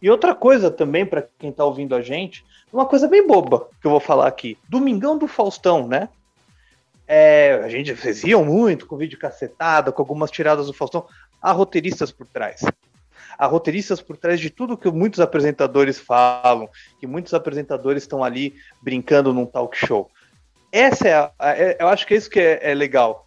E outra coisa também, para quem tá ouvindo a gente, uma coisa bem boba que eu vou falar aqui. Domingão do Faustão, né? É, a gente vocês iam muito com vídeo cacetada, com algumas tiradas do Faustão. Há roteiristas por trás. Há roteiristas por trás de tudo que muitos apresentadores falam, que muitos apresentadores estão ali brincando num talk show. Essa é, a- é- eu acho que é isso que é, é legal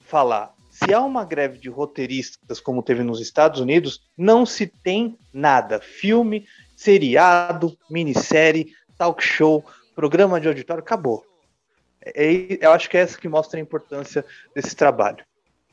falar. Se há uma greve de roteiristas, como teve nos Estados Unidos, não se tem nada. Filme seriado, minissérie, talk show, programa de auditório, acabou. É, eu acho que é essa que mostra a importância desse trabalho.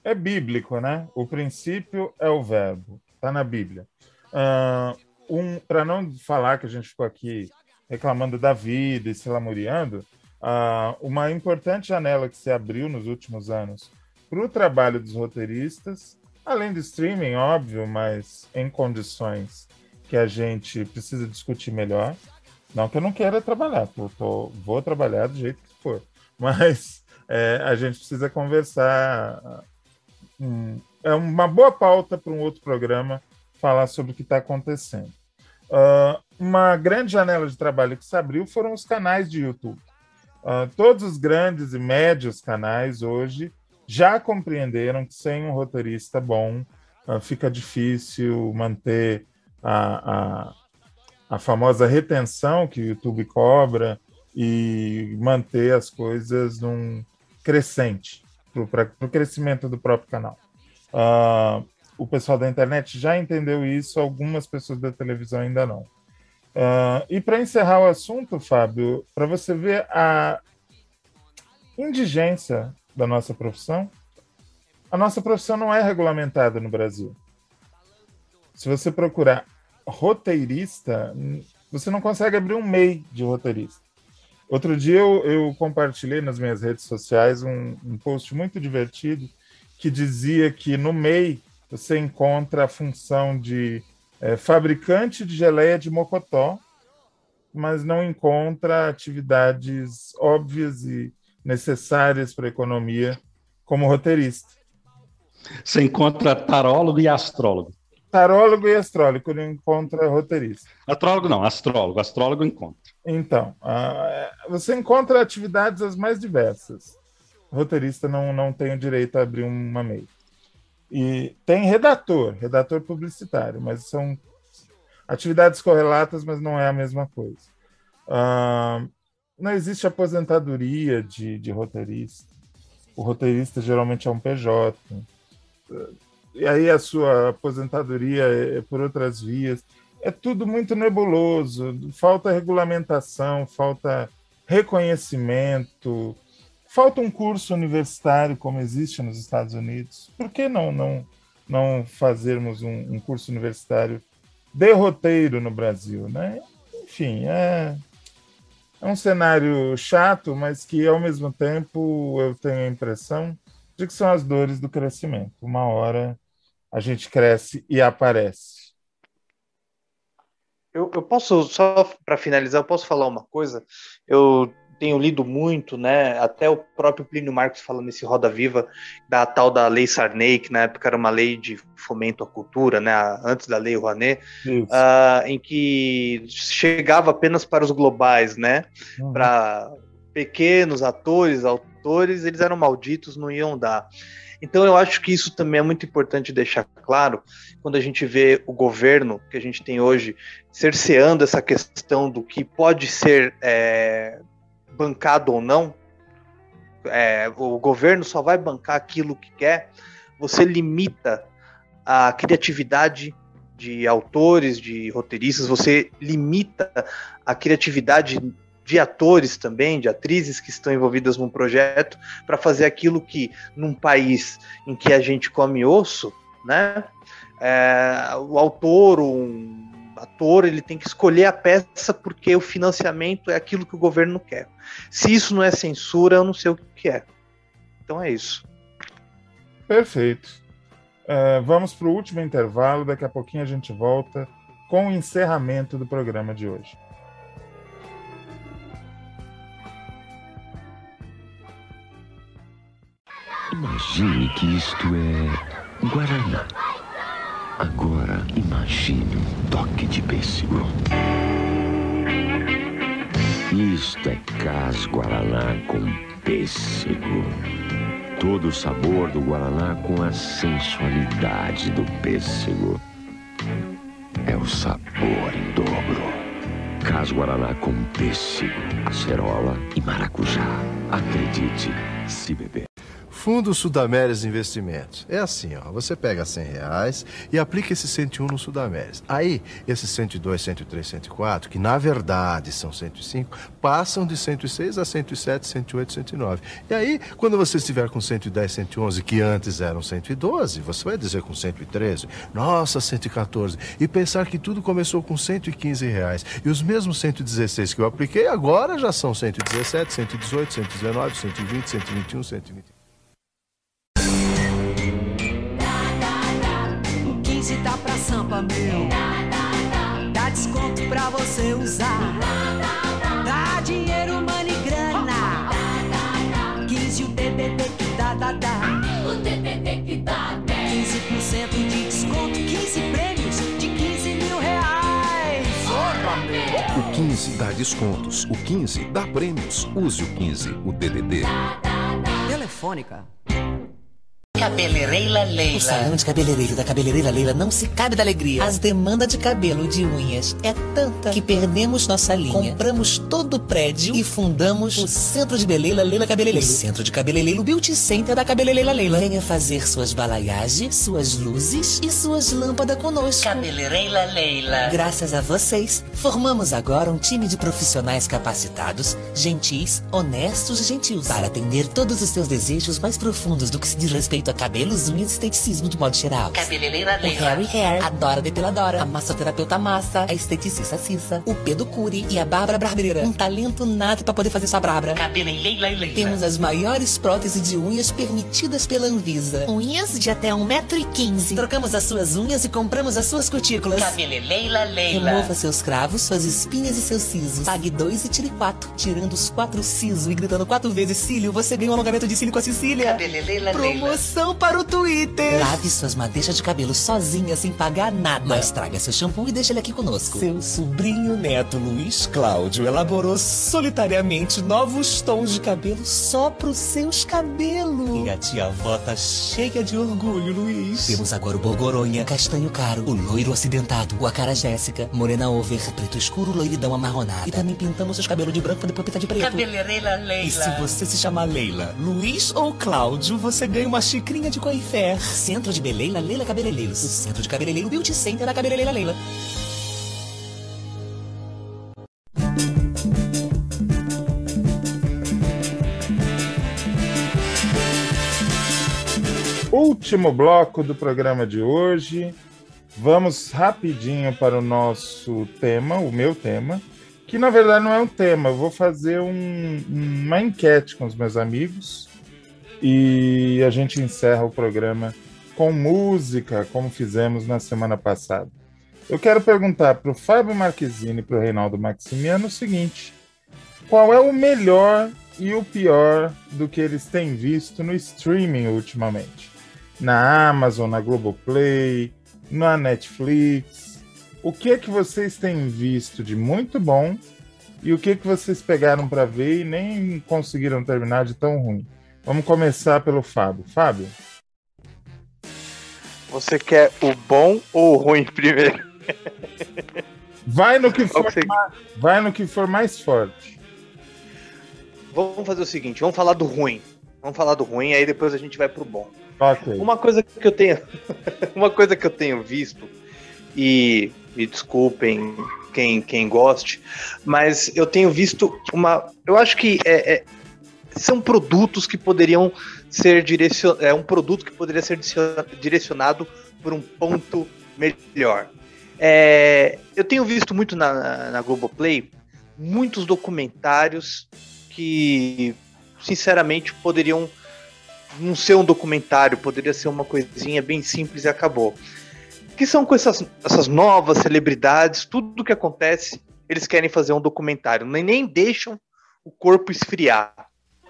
É bíblico, né? O princípio é o verbo, está na Bíblia. Uh, um, Para não falar que a gente ficou aqui reclamando da vida e se lamuriando, uh, uma importante janela que se abriu nos últimos anos para o trabalho dos roteiristas, além do streaming, óbvio, mas em condições que a gente precisa discutir melhor. Não que eu não queira trabalhar, tô, vou trabalhar do jeito que for, mas é, a gente precisa conversar. Hum, é uma boa pauta para um outro programa falar sobre o que está acontecendo. Uh, uma grande janela de trabalho que se abriu foram os canais de YouTube. Uh, todos os grandes e médios canais hoje já compreenderam que sem um roteirista bom uh, fica difícil manter a, a, a, famosa retenção que o YouTube cobra e manter as coisas num crescente para o crescimento do próprio canal. Uh, o pessoal da internet já entendeu isso, algumas pessoas da televisão ainda não. Uh, e para encerrar o assunto, Fábio, para você ver a indigência da nossa profissão, a nossa profissão não é regulamentada no Brasil. Se você procurar roteirista, você não consegue abrir um MEI de roteirista. Outro dia eu, eu compartilhei nas minhas redes sociais um, um post muito divertido que dizia que no MEI você encontra a função de é, fabricante de geleia de mocotó, mas não encontra atividades óbvias e necessárias para a economia como roteirista. Você encontra tarólogo e astrólogo. Tarólogo e astrólogo, não encontra roteirista. Astrólogo não, astrólogo. Astrólogo encontra. Então, uh, você encontra atividades as mais diversas. O roteirista não, não tem o direito a abrir uma MEI. E tem redator, redator publicitário, mas são atividades correlatas, mas não é a mesma coisa. Uh, não existe aposentadoria de, de roteirista. O roteirista geralmente é um PJ. E aí a sua aposentadoria é por outras vias. É tudo muito nebuloso. Falta regulamentação, falta reconhecimento, Falta um curso universitário como existe nos Estados Unidos. Por que não não, não fazermos um, um curso universitário de roteiro no Brasil, né? Enfim, é, é um cenário chato, mas que ao mesmo tempo eu tenho a impressão de que são as dores do crescimento. Uma hora a gente cresce e aparece. Eu, eu posso, só para finalizar, eu posso falar uma coisa? Eu tenho lido muito, né? Até o próprio Plínio Marcos fala nesse Roda Viva da tal da Lei Sarney, que na época era uma lei de fomento à cultura, né? Antes da Lei Rouanet, uh, em que chegava apenas para os globais, né? Uhum. Para pequenos atores, autores, eles eram malditos, não iam dar. Então eu acho que isso também é muito importante deixar claro quando a gente vê o governo que a gente tem hoje cerceando essa questão do que pode ser é, bancado ou não, é, o governo só vai bancar aquilo que quer, você limita a criatividade de autores, de roteiristas, você limita a criatividade de atores também, de atrizes que estão envolvidas num projeto, para fazer aquilo que, num país em que a gente come osso, né, é, o autor, um ator, ele tem que escolher a peça porque o financiamento é aquilo que o governo quer. Se isso não é censura, eu não sei o que é. Então é isso. Perfeito. Uh, vamos para o último intervalo, daqui a pouquinho a gente volta com o encerramento do programa de hoje. Imagine que isto é Guaraná. Agora imagine um toque de pêssego. Isto é Cas Guaraná com pêssego. Todo o sabor do Guaraná com a sensualidade do pêssego. É o sabor em dobro. Cas Guaraná com pêssego, acerola e maracujá. Acredite, se beber. Fundo Sudamérias Investimentos. É assim, ó. Você pega 100 reais e aplica esse 101 no Sudamérias. Aí, esses 102, 103, 104, que na verdade são 105, passam de 106 a 107, 108, 109. E aí, quando você estiver com 110, 111, que antes eram 112, você vai dizer com 113, nossa, 114. E pensar que tudo começou com 115 reais. E os mesmos 116 que eu apliquei agora já são 117, 118, 119, 120, 121, 120. Sampa, meu. Dá desconto pra você usar. Dá dinheiro, money, grana. 15 o DDD que dá, dá, dá. O DDD que dá 15% de desconto, 15 prêmios de 15 mil reais. O 15 dá descontos. O 15 dá prêmios. Use o 15, o DDD. Telefônica. Cabeleireira Leila. O salão de cabeleireiro da Cabeleireira Leila não se cabe da alegria. As demandas de cabelo de unhas é tanta que perdemos nossa linha. Compramos todo o prédio e fundamos o Centro de Beleza Leila Cabeleireiro. O Centro de Cabeleireiro Beauty Center da Cabeleireira Leila. Venha fazer suas balaiagens, suas luzes e suas lâmpadas conosco. Cabeleireira Leila. Graças a vocês, formamos agora um time de profissionais capacitados, gentis, honestos e gentios para atender todos os seus desejos mais profundos do que se diz respeito a cabelos, unhas e esteticismo de modo geral. Cabeleireira O Leila. Harry Hair adora depiladora, a massoterapeuta Massa, a esteticista Cissa, o Pedro Cury e a Bárbara Barbeira. Um talento nato pra poder fazer sua brabra. Cabeleireira Leila. Temos as maiores próteses de unhas permitidas pela Anvisa. Unhas de até 1,15m. Trocamos as suas unhas e compramos as suas cutículas. Cabeleireira Leila. Remova seus cravos, suas espinhas e seus sisos. Pague dois e tire quatro. Tirando os quatro sisos e gritando quatro vezes cílio, você ganha um alongamento de cílio com a Cecília. Cabeleireira Leila. Promoção para o Twitter. Lave suas madeixas de cabelo sozinha, sem pagar nada. Mas traga seu shampoo e deixa ele aqui conosco. Seu sobrinho neto, Luiz Cláudio, elaborou solitariamente novos tons de cabelo só pros seus cabelos. E a tia avó tá cheia de orgulho, Luiz. Temos agora o Borgoronha, castanho caro, o loiro acidentado, o acara Jéssica, morena over, preto escuro, loiridão amarronada. E também pintamos seus cabelos de branco pra depois pintar de preto. Cabeleireira Leila. E se você se chamar Leila, Luiz ou Cláudio, você ganha uma xicrinha de coifé. Centro de Beleila Leila Cabeleireiros. O Centro de Cabeleireiro Beauty Center da Cabeleireira Leila. Último bloco do programa de hoje. Vamos rapidinho para o nosso tema, o meu tema, que na verdade não é um tema. Eu vou fazer um- uma enquete com os meus amigos e a gente encerra o programa com música, como fizemos na semana passada. Eu quero perguntar para o Fábio Marquezine e para o Reinaldo Maximiano o seguinte: qual é o melhor e o pior do que eles têm visto no streaming ultimamente? Na Amazon, na Globoplay, na Netflix. O que é que vocês têm visto de muito bom e o que é que vocês pegaram para ver e nem conseguiram terminar de tão ruim? Vamos começar pelo Fábio. Fábio, Você quer o bom ou o ruim primeiro? vai no que for, mais, vai no que for mais forte. Vamos fazer o seguinte, vamos falar do ruim. Vamos falar do ruim, aí depois a gente vai pro bom. Ok. Uma coisa que eu tenho, uma coisa que eu tenho visto e me desculpem quem, quem goste, mas eu tenho visto uma, eu acho que é, é- são produtos que poderiam ser direcionados, é um produto que poderia ser direcion- direcionado por um ponto melhor. É, eu tenho visto muito na, na, na Globoplay muitos documentários que, sinceramente, poderiam não ser um documentário, poderia ser uma coisinha bem simples e acabou. Que são com essas, essas novas celebridades, tudo que acontece, eles querem fazer um documentário, nem, nem deixam o corpo esfriar.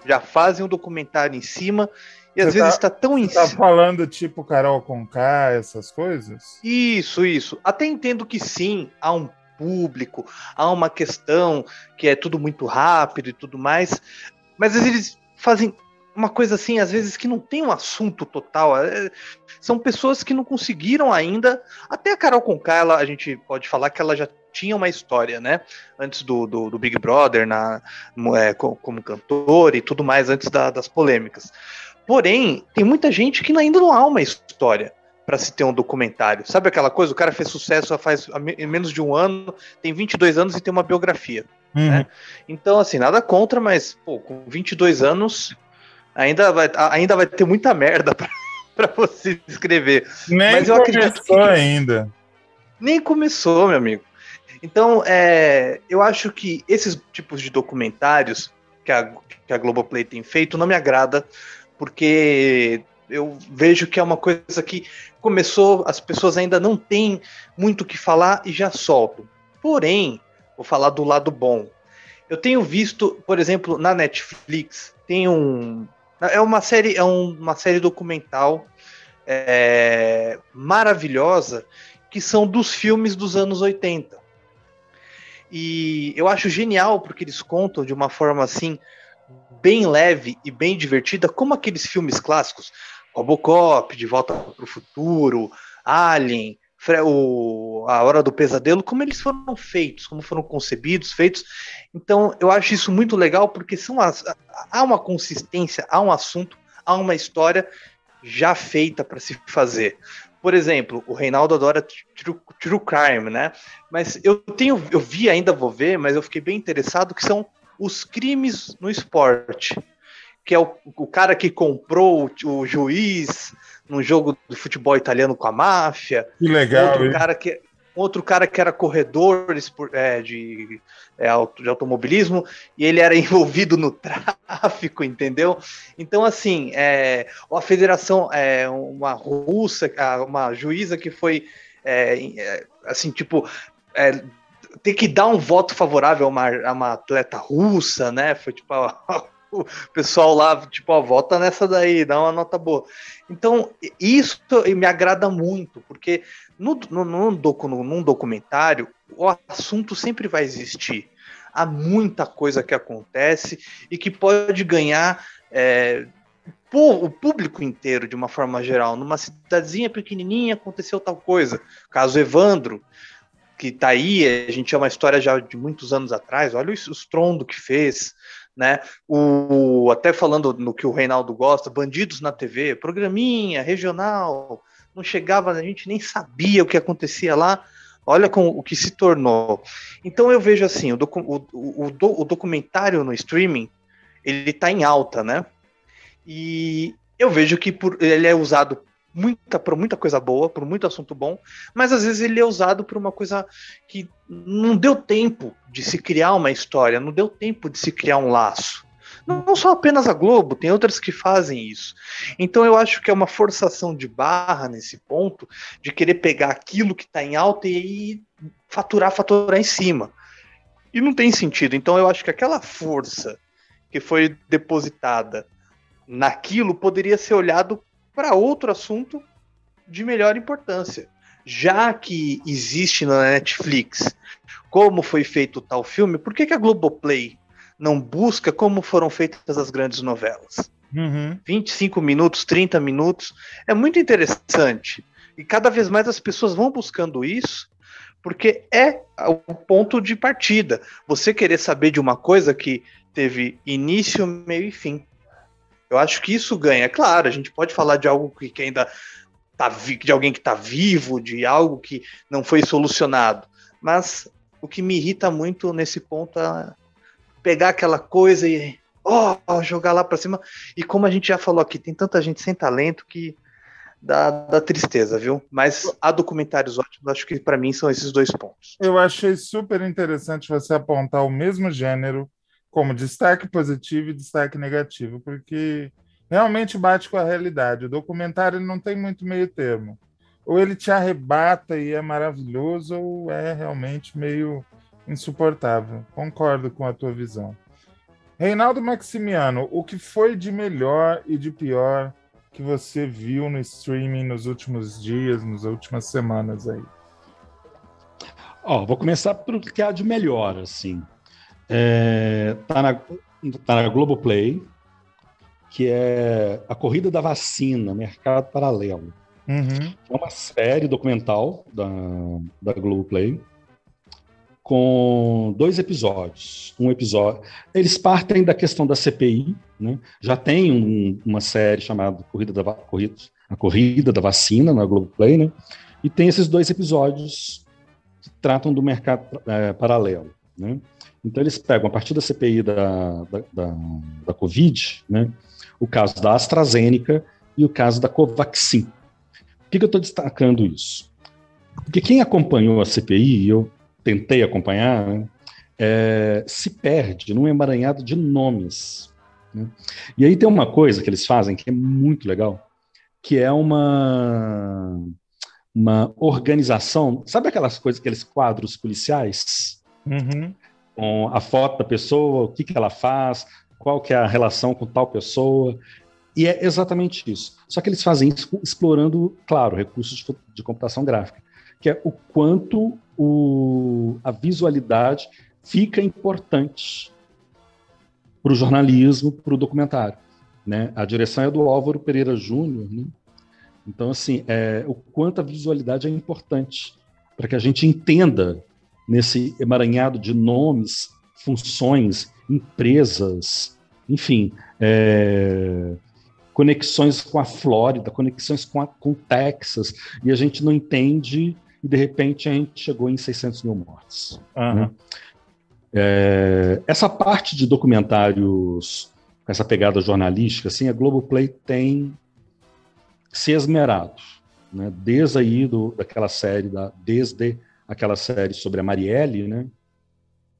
Já fazem um documentário em cima e às Você vezes tá- está tão em Tá falando tipo Carol Conká, essas coisas? Isso, isso. Até entendo que sim, há um público, há uma questão que é tudo muito rápido e tudo mais, mas às vezes eles fazem uma coisa assim, às vezes que não tem um assunto total. é, São pessoas que não conseguiram ainda. Até a Carol Conká, ela, a gente pode falar que ela já tinha uma história, né? Antes do, do, do Big Brother, na, é, co- como cantor e tudo mais, antes da- das polêmicas. Porém, tem muita gente que ainda não há uma história para se ter um documentário. Sabe aquela coisa? O cara fez sucesso há faz menos de um ano, tem 22 anos e tem uma biografia. né? Então, assim, nada contra, mas, pô, com 22 anos, ainda vai, ainda vai ter muita merda pra, pra você escrever. Nem mas eu acredito que. começou ainda. Nem começou, meu amigo. Então, é, eu acho que esses tipos de documentários que a, que a Globoplay tem feito não me agrada, porque eu vejo que é uma coisa que começou, as pessoas ainda não têm muito o que falar e já soltam. Porém, vou falar do lado bom. Eu tenho visto, por exemplo, na Netflix, tem um. É uma série, é um- uma série documental é, maravilhosa que são dos filmes dos anos 80. E eu acho genial porque eles contam de uma forma assim bem leve e bem divertida, como aqueles filmes clássicos, Robocop, De Volta para o Futuro, Alien, o, A Hora do Pesadelo, como eles foram feitos, como foram concebidos, feitos. Então eu acho isso muito legal porque são as, há uma consistência, há um assunto, há uma história já feita para se fazer. Por exemplo, o Reinaldo adora true, true crime, né? Mas eu tenho, eu vi ainda vou ver, mas eu fiquei bem interessado que são os crimes no esporte, que é o, o cara que comprou o, o juiz num jogo de futebol italiano com a máfia. Que legal, Outro hein? cara que outro cara que era corredor é, de, é, de automobilismo e ele era envolvido no tráfico, entendeu? Então, assim, é, a federação, é, uma russa, uma juíza que foi, é, é, assim, tipo, é, ter que dar um voto favorável a uma, a uma atleta russa, né? Foi tipo, o pessoal lá, tipo, ó, vota nessa daí, dá uma nota boa. Então, isso me agrada muito, porque no, no, num, docu, num documentário, o assunto sempre vai existir. Há muita coisa que acontece e que pode ganhar é, o público inteiro, de uma forma geral. Numa cidadezinha pequenininha aconteceu tal coisa. Caso Evandro, que tá aí, a gente é uma história já de muitos anos atrás, olha o estrondo que fez, né? O, até falando no que o Reinaldo gosta, Bandidos na TV, programinha, regional, não chegava, a gente nem sabia o que acontecia lá, olha com o que se tornou. Então eu vejo assim, o, docu- o- o- o do- o documentário no streaming, ele tá em alta, né? E eu vejo que por, ele é usado muita, por muita coisa boa, por muito assunto bom, mas às vezes ele é usado por uma coisa que não deu tempo de se criar uma história, não deu tempo de se criar um laço. Não, só apenas a Globo, tem outras que fazem isso. Então eu acho que é uma forçação de barra nesse ponto de querer pegar aquilo que está em alta e faturar, faturar em cima. E não tem sentido. Então eu acho que aquela força que foi depositada naquilo poderia ser olhado para outro assunto de melhor importância. Já que existe na Netflix como foi feito tal filme, por que, que a Globoplay não busca como foram feitas as grandes novelas? Uhum. 25 minutos, 30 minutos, é muito interessante. E cada vez mais as pessoas vão buscando isso, porque é o ponto de partida. Você querer saber de uma coisa que teve início, meio e fim. Eu acho que isso ganha. É claro, a gente pode falar de algo que, que ainda tá de alguém que está vivo, de algo que não foi solucionado. Mas o que me irrita muito nesse ponto é pegar aquela coisa e ó, jogar lá para cima. E como a gente já falou aqui, tem tanta gente sem talento que dá, dá tristeza, viu? Mas há documentários ótimos, acho que para mim são esses dois pontos. Eu achei super interessante você apontar o mesmo gênero como destaque positivo e destaque negativo, porque realmente bate com a realidade. O documentário não tem muito meio termo. Ou ele te arrebata e é maravilhoso, ou é realmente meio insuportável. Concordo com a tua visão. Reinaldo Maximiano, o que foi de melhor e de pior que você viu no streaming nos últimos dias, nas últimas semanas aí? Ó, vou começar pelo que há de melhor, assim. É, tá, na, tá na Globoplay, que é A Corrida da Vacina, Mercado Paralelo. Uhum. É uma série documental da, da Globoplay com dois episódios. Um episódio. Eles partem da questão da CPI, né? Já tem um, uma série chamada Corrida da, Corrida, A Corrida da Vacina na Globoplay, né? E tem esses dois episódios que tratam do mercado eh, paralelo, né? Então eles pegam a partir da CPI da, da, da, da Covid, né? O caso da AstraZeneca e o caso da Covaxin. Por que, que eu estou destacando isso? Porque quem acompanhou a CPI, e eu tentei acompanhar, né, é, se perde num emaranhado de nomes. né? E aí tem uma coisa que eles fazem que é muito legal, que é uma, uma organização. Sabe aquelas coisas, aqueles quadros policiais? Uhum. Com a foto da pessoa, o que, que ela faz, qual que é a relação com tal pessoa. E é exatamente isso. Só que eles fazem isso explorando, claro, recursos de, de computação gráfica, que é o quanto o, a visualidade fica importante para o jornalismo, para o documentário. Né? A direção é do Álvaro Pereira Júnior. Né? Então, assim, é, o quanto a visualidade é importante para que a gente entenda nesse emaranhado de nomes, funções, empresas, enfim, é, conexões com a Flórida, conexões com, a, com o Texas, e a gente não entende, e de repente a gente chegou em 600 mil mortes. Aham. né? É, essa parte de documentários com essa pegada jornalística, assim, a Globoplay tem se esmerado, né? Desde aí do, daquela série, da, desde aquela série sobre a Marielle, né?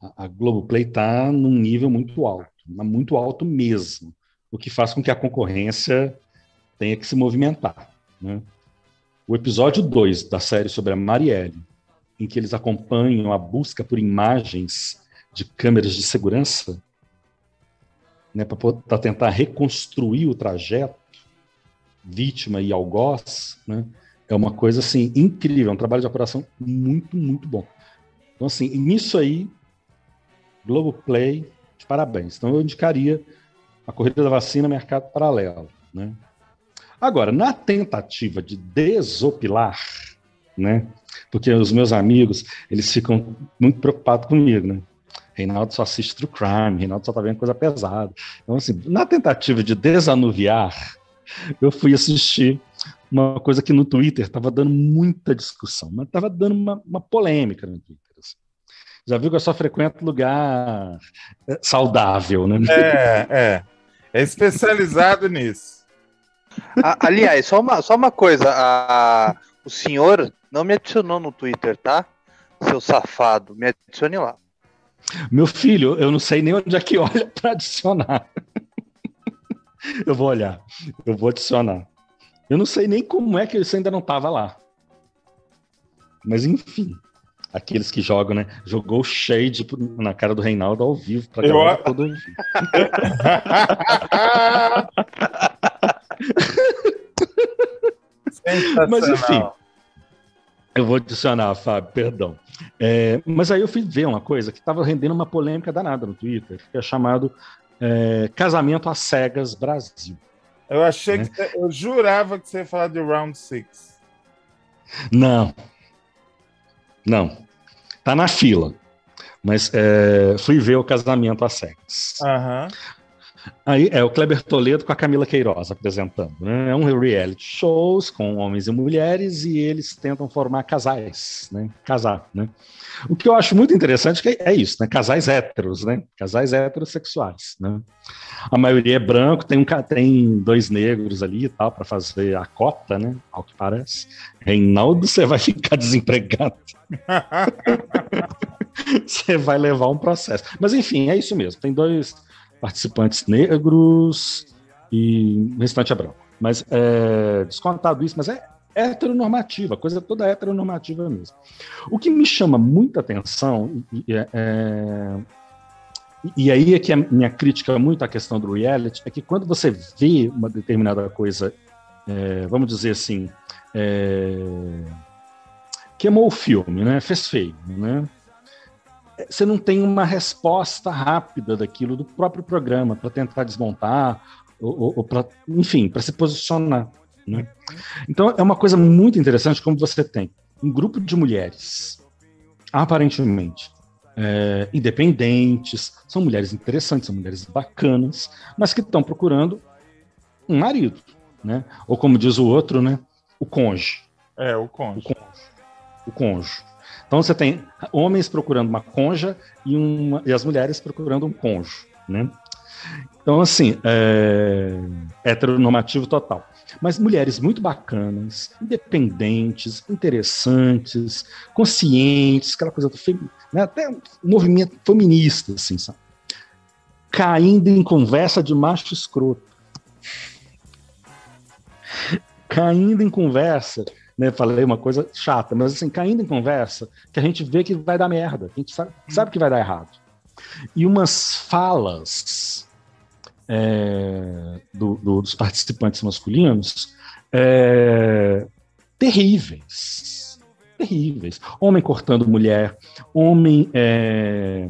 A, a Globoplay está num nível muito alto, mas muito alto mesmo, o que faz com que a concorrência tenha que se movimentar, né? O episódio 2 da série sobre a Marielle, em que eles acompanham a busca por imagens de câmeras de segurança, né, para tentar reconstruir o trajeto vítima e algoz, né, é uma coisa assim incrível, é um trabalho de apuração muito, muito bom. Então assim, nisso aí, Globoplay, de parabéns. Então eu indicaria a corrida da vacina mercado paralelo, né? Agora, na tentativa de desopilar, né? Porque os meus amigos, eles ficam muito preocupados comigo, né? Reinaldo só assiste True Crime, Reinaldo só tá vendo coisa pesada. Então, assim, na tentativa de desanuviar, eu fui assistir uma coisa que no Twitter estava dando muita discussão, mas estava dando uma, uma polêmica no Twitter. assim. Já viu que eu só frequento lugar é, saudável, né? É, é. É especializado nisso. A- aliás, só uma, só uma coisa. a- o senhor não me adicionou no Twitter, tá? Seu safado. Me adicione lá. Meu filho, eu não sei nem onde é que olha para adicionar. Eu vou olhar, eu vou adicionar. Eu não sei nem como é que isso ainda não estava lá. Mas enfim, aqueles que jogam, né? Jogou shade na cara do Reinaldo ao vivo para Eu- galera. Mas enfim, eu vou adicionar, Fábio, perdão. É, mas aí eu fui ver uma coisa que estava rendendo uma polêmica danada no Twitter, que é chamado é, Casamento às Cegas Brasil. Eu achei Né? que eu jurava que você ia falar de Round Six. Não. Não. Tá na fila. Mas é, fui ver o casamento às cegas. Aham. Aí é o Kleber Toledo com a Camila Queiroz apresentando. Né? É um reality shows com homens e mulheres e eles tentam formar casais, né? Casar, né? O que eu acho muito interessante que é isso, né? Casais héteros, né? Casais heterossexuais, né? A maioria é branco, tem, um, tem dois negros ali e tal para fazer a cota, né? Ao que parece. Reinaldo, você vai ficar desempregado. você vai levar um processo. Mas enfim, é isso mesmo. Tem dois participantes negros e restante é branco. Mas é, descontado isso, mas é heteronormativa, coisa toda heteronormativa mesmo. O que me chama muita atenção, e, é- é- e aí é que a minha crítica muito à questão do reality, é que quando você vê uma determinada coisa, é, vamos dizer assim, é, queimou o filme, né? fez feio, né? Você não tem uma resposta rápida daquilo do próprio programa para tentar desmontar, ou, ou, ou pra, enfim, para se posicionar. Né? Então é uma coisa muito interessante como você tem um grupo de mulheres, aparentemente, é, independentes, são mulheres interessantes, são mulheres bacanas, mas que estão procurando um marido, né? Ou como diz o outro, né? O cônjuge. É, o cônjuge. O cônjuge. O cônjuge. Então você tem homens procurando uma conja e, uma, e as mulheres procurando um cônjuge, né? Então, assim, é, heteronormativo total. Mas mulheres muito bacanas, independentes, interessantes, conscientes, aquela coisa do fem, né, até um movimento feminista, assim, sabe? Caindo em conversa de macho escroto. Caindo em conversa, né? Falei uma coisa chata, mas assim, caindo em conversa, que a gente vê que vai dar merda, a gente sabe, sabe que vai dar errado. E umas falas é, do, do, dos participantes masculinos é, terríveis. Terríveis. Homem cortando mulher, homem é,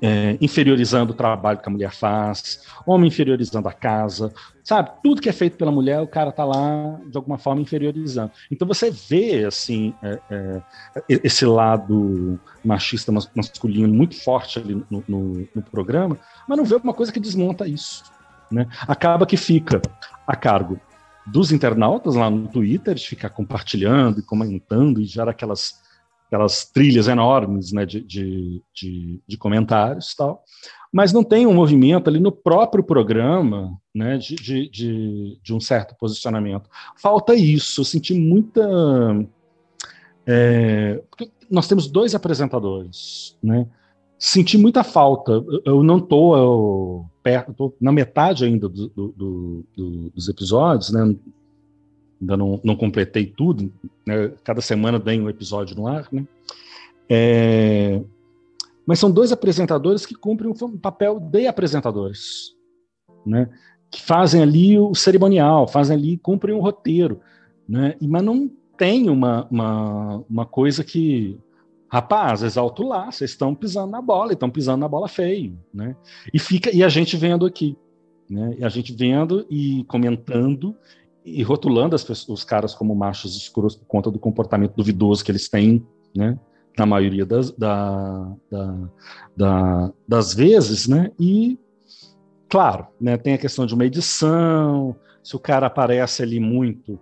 é, inferiorizando o trabalho que a mulher faz, homem inferiorizando a casa, sabe? Tudo que é feito pela mulher, o cara tá lá de alguma forma inferiorizando. Então você vê assim é, é, esse lado machista masculino muito forte ali no, no, no, programa, mas não vê uma coisa que desmonta isso, né? Acaba que fica a cargo dos internautas lá no Twitter de ficar compartilhando e comentando e gera aquelas aquelas trilhas enormes né, de, de, de, de comentários e tal, mas não tem um movimento ali no próprio programa né, de, de, de, de um certo posicionamento. Falta isso, eu senti muita. É, nós temos dois apresentadores, né? Senti muita falta. Eu não estou perto, estou na metade ainda do, do, do, dos episódios, né? Ainda não, não completei tudo, né? cada semana tem um episódio no ar, né? É, mas são dois apresentadores que cumprem um papel de apresentadores, né? Que fazem ali o cerimonial, fazem ali, cumprem o roteiro, né? E, mas não tem uma, uma, uma coisa que, rapaz, exalto lá, vocês estão pisando na bola, estão pisando na bola feio, né? E fica e a gente vendo aqui, né? E a gente vendo e comentando e rotulando pessoas, os caras como machos escuros por conta do comportamento duvidoso que eles têm, né? Na maioria das, da, da, da, das vezes, né? E, claro, né, tem a questão de uma edição, se o cara aparece ali muito,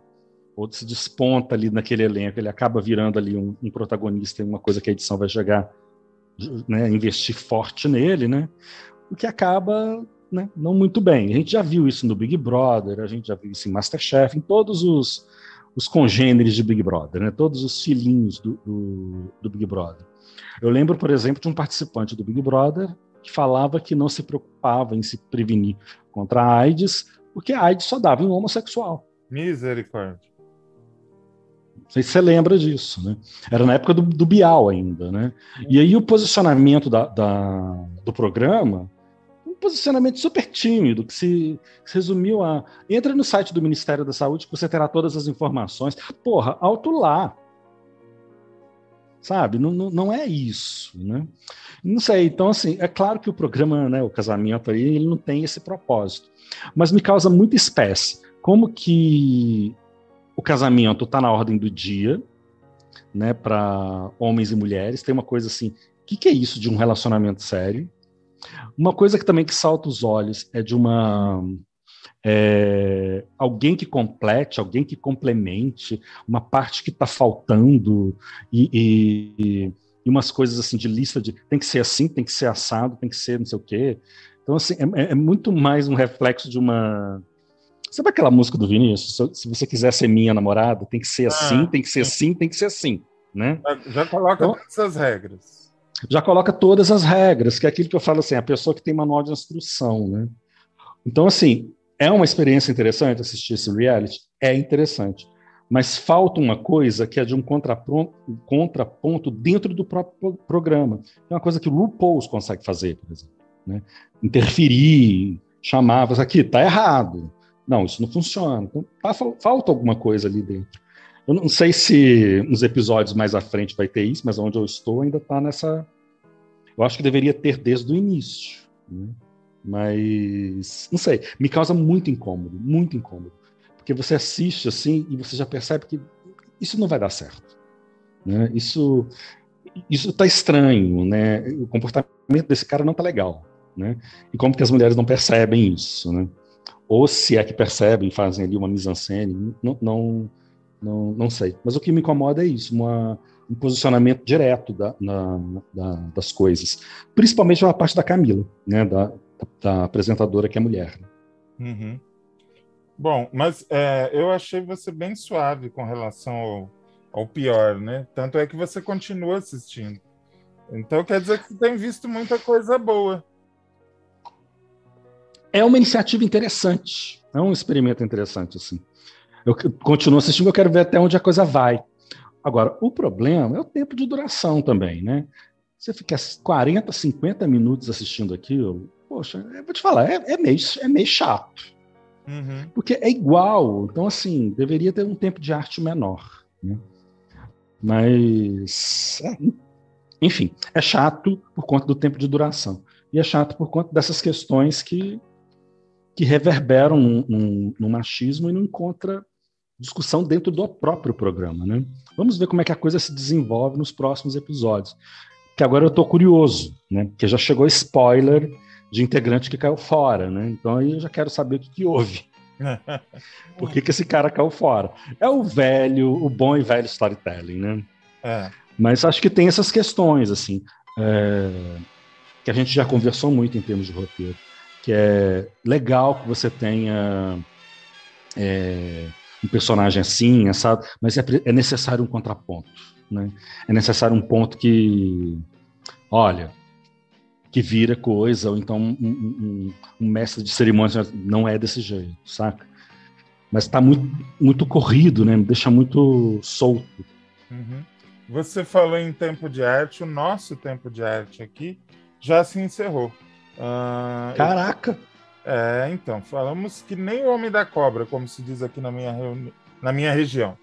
ou se desponta ali naquele elenco, ele acaba virando ali um, um protagonista uma coisa que a edição vai chegar, né, investir forte nele, né? O que acaba né, não muito bem. A gente já viu isso no Big Brother, a gente já viu isso em Masterchef, em todos os, os congêneres de Big Brother, né, todos os filhinhos do, do, do Big Brother. Eu lembro, por exemplo, de um participante do Big Brother que falava que não se preocupava em se prevenir contra a AIDS, porque a AIDS só dava em um homossexual. Misericórdia. Não sei se você lembra disso, né? Era na época do, do Bial ainda, né? E aí o posicionamento da, da do programa posicionamento super tímido, que se, se, resumiu a. Entra no site do Ministério da Saúde que você terá todas as informações. Porra, alto lá. Sabe? Não, não, não é isso, né? Não sei. Então, assim, é claro que o programa, né, o casamento aí, ele não tem esse propósito. Mas me causa muita espécie. Como que o casamento está na ordem do dia, né, para homens e mulheres? Tem uma coisa assim. O que, que é isso de um relacionamento sério? Uma coisa que também que salta os olhos é de uma é, alguém que complete, alguém que complemente uma parte que está faltando e, e, e, umas coisas assim de lista de tem que ser assim, tem que ser assado, tem que ser não sei o quê. Então assim é, é muito mais um reflexo de uma Sabe aquela música do Vinícius? Se você quiser ser minha namorada, tem que ser assim, ah, tem que ser assim, tem que ser assim, né? Já coloca então, essas regras já coloca todas as regras, que é aquilo que eu falo assim, a pessoa que tem manual de instrução, né? Então, assim, é uma experiência interessante assistir esse reality? É interessante. Mas falta uma coisa que é de um contraponto, dentro do próprio programa. É uma coisa que o RuPaul consegue fazer, por exemplo. Né? Interferir, chamar, aqui, tá errado. Não, isso não funciona. Então, tá, falta alguma coisa ali dentro. Eu não sei se nos episódios mais à frente vai ter isso, mas onde eu estou ainda está nessa. Eu acho que deveria ter desde o início. Né? Mas, não sei, me causa muito incômodo, muito incômodo. Porque você assiste assim e você já percebe que isso não vai dar certo. Né? Isso. isso tá estranho, né? O comportamento desse cara não tá legal, né? E como que as mulheres não percebem isso, né? Ou se é que percebem, fazem ali uma mise-en-scène, não, não, não, não sei. Mas o que me incomoda é isso, uma, um posicionamento direto da, na, da, das coisas. Principalmente a parte da Camila, né? Da, da apresentadora que é mulher. Uhum. Bom, mas é, eu achei você bem suave com relação ao, ao pior, né? Tanto é que você continua assistindo. Então quer dizer que você tem visto muita coisa boa. É uma iniciativa interessante, é um experimento interessante, assim. Eu continuo assistindo, eu quero ver até onde a coisa vai. Agora, o problema é o tempo de duração também, né? Você fica 40, 50 minutos assistindo aquilo, poxa, eu vou te falar, é, é meio, é meio chato. Uhum. Porque é igual, então assim, deveria ter um tempo de arte menor. Né? Mas, é, enfim, é chato por conta do tempo de duração. E é chato por conta dessas questões que, que reverberam no, no, no machismo e não encontra discussão dentro do próprio programa. Né? Vamos ver como é que a coisa se desenvolve nos próximos episódios. Que agora eu estou curioso, né? Porque já chegou spoiler de integrante que caiu fora, né? Então aí eu já quero saber o que, que houve. Por que, que esse cara caiu fora? É o velho, o bom e velho storytelling, né? É. Mas acho que tem essas questões, assim, é, que a gente já conversou muito em termos de roteiro, que é legal que você tenha é, um personagem assim, sabe? mas é, é necessário um contraponto, né? É necessário um ponto que, olha, que vira coisa, ou então um, um, um mestre de cerimônias não é desse jeito, saca? Mas está muito, muito corrido, né? Deixa muito solto. Uhum. Você falou em tempo de arte, o nosso tempo de arte aqui já se encerrou. Uh, Caraca! Eu... É, então, falamos que nem o Homem da Cobra, como se diz aqui na minha, reuni... na minha região.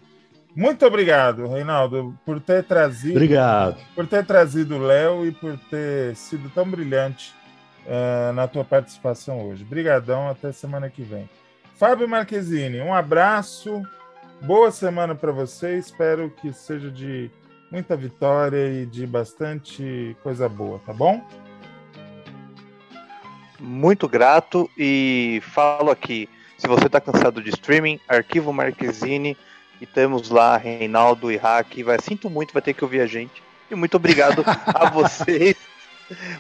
Muito obrigado, Reinaldo, por ter trazido. Obrigado. Por ter trazido o Léo e por ter sido tão brilhante uh, na tua participação hoje. Obrigadão, até semana que vem. Fábio Marquezine, um abraço, boa semana para você. Espero que seja de muita vitória e de bastante coisa boa, tá bom? Muito grato e falo aqui, se você está cansado de streaming, arquivo Marquezine e temos lá Reinaldo e Hack. Vai, sinto muito, vai ter que ouvir a gente. E muito obrigado a vocês.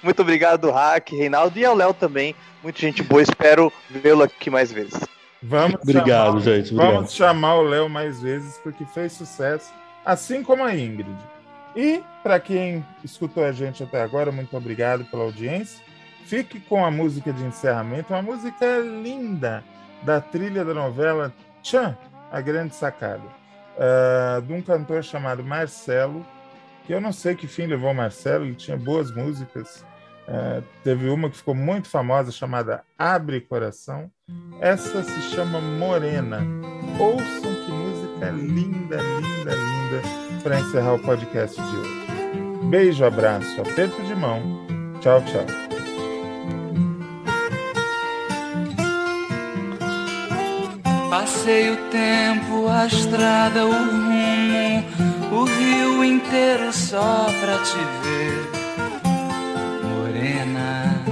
Muito obrigado, Hack, Reinaldo e ao Léo também. Muita gente boa, espero vê-lo aqui mais vezes. Vamos obrigado, chamar, gente. Obrigado. Vamos chamar o Léo mais vezes porque fez sucesso, assim como a Ingrid. E para quem escutou a gente até agora, muito obrigado pela audiência. Fique com a música de encerramento, uma música linda da trilha da novela Tchan, A Grande Sacada, uh, de um cantor chamado Marcelo, que eu não sei que fim levou Marcelo, ele tinha boas músicas. Uh, teve uma que ficou muito famosa chamada Abre Coração. Essa se chama Morena. Ouçam que música linda, linda, linda para encerrar o podcast de hoje. Beijo, abraço, aperto de mão. Tchau, tchau. Passei o tempo, a estrada, o rumo, o rio inteiro só pra te ver, morena.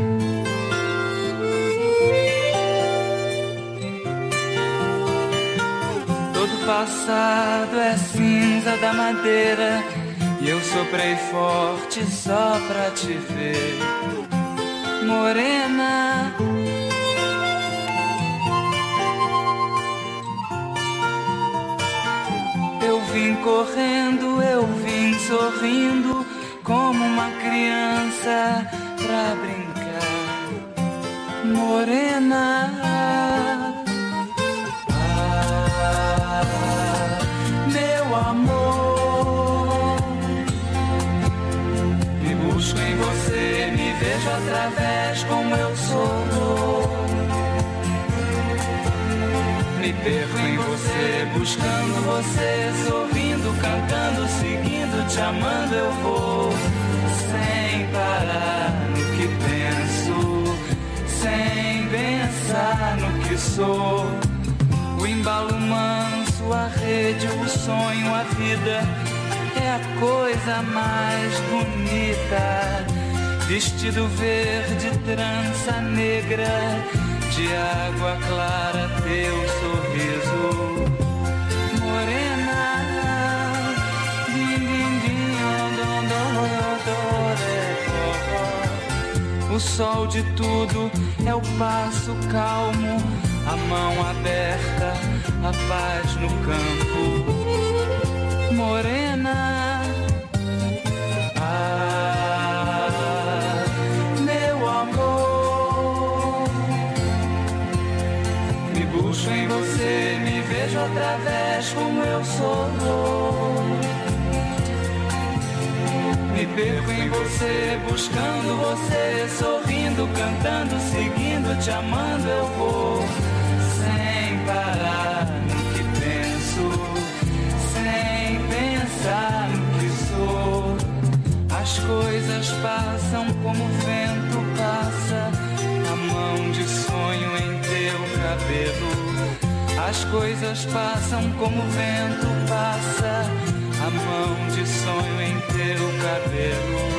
Todo passado é cinza da madeira e eu soprei forte só pra te ver, morena. Vim correndo, eu vim sorrindo, como uma criança pra brincar. Morena. Ah, meu amor. Me busco em você, me vejo através como eu sou. Perco em você, buscando você, sorrindo, cantando, seguindo, te amando, eu vou sem parar no que penso, sem pensar no que sou. O embalo manso, a rede, o sonho, a vida, é a coisa mais bonita. Vestido verde, trança negra, de água clara teu sorriso. O sol de tudo é o passo calmo, a mão aberta, a paz no campo. Morena, ah, vejo através como eu sou. Me perco em você, buscando você, sorrindo, cantando, seguindo, te amando, eu vou sem parar no que penso, sem pensar no que sou. As coisas passam como o vento passa, a mão de sonho em teu cabelo. As coisas passam como o vento passa, a mão de sonho em teu cabelo.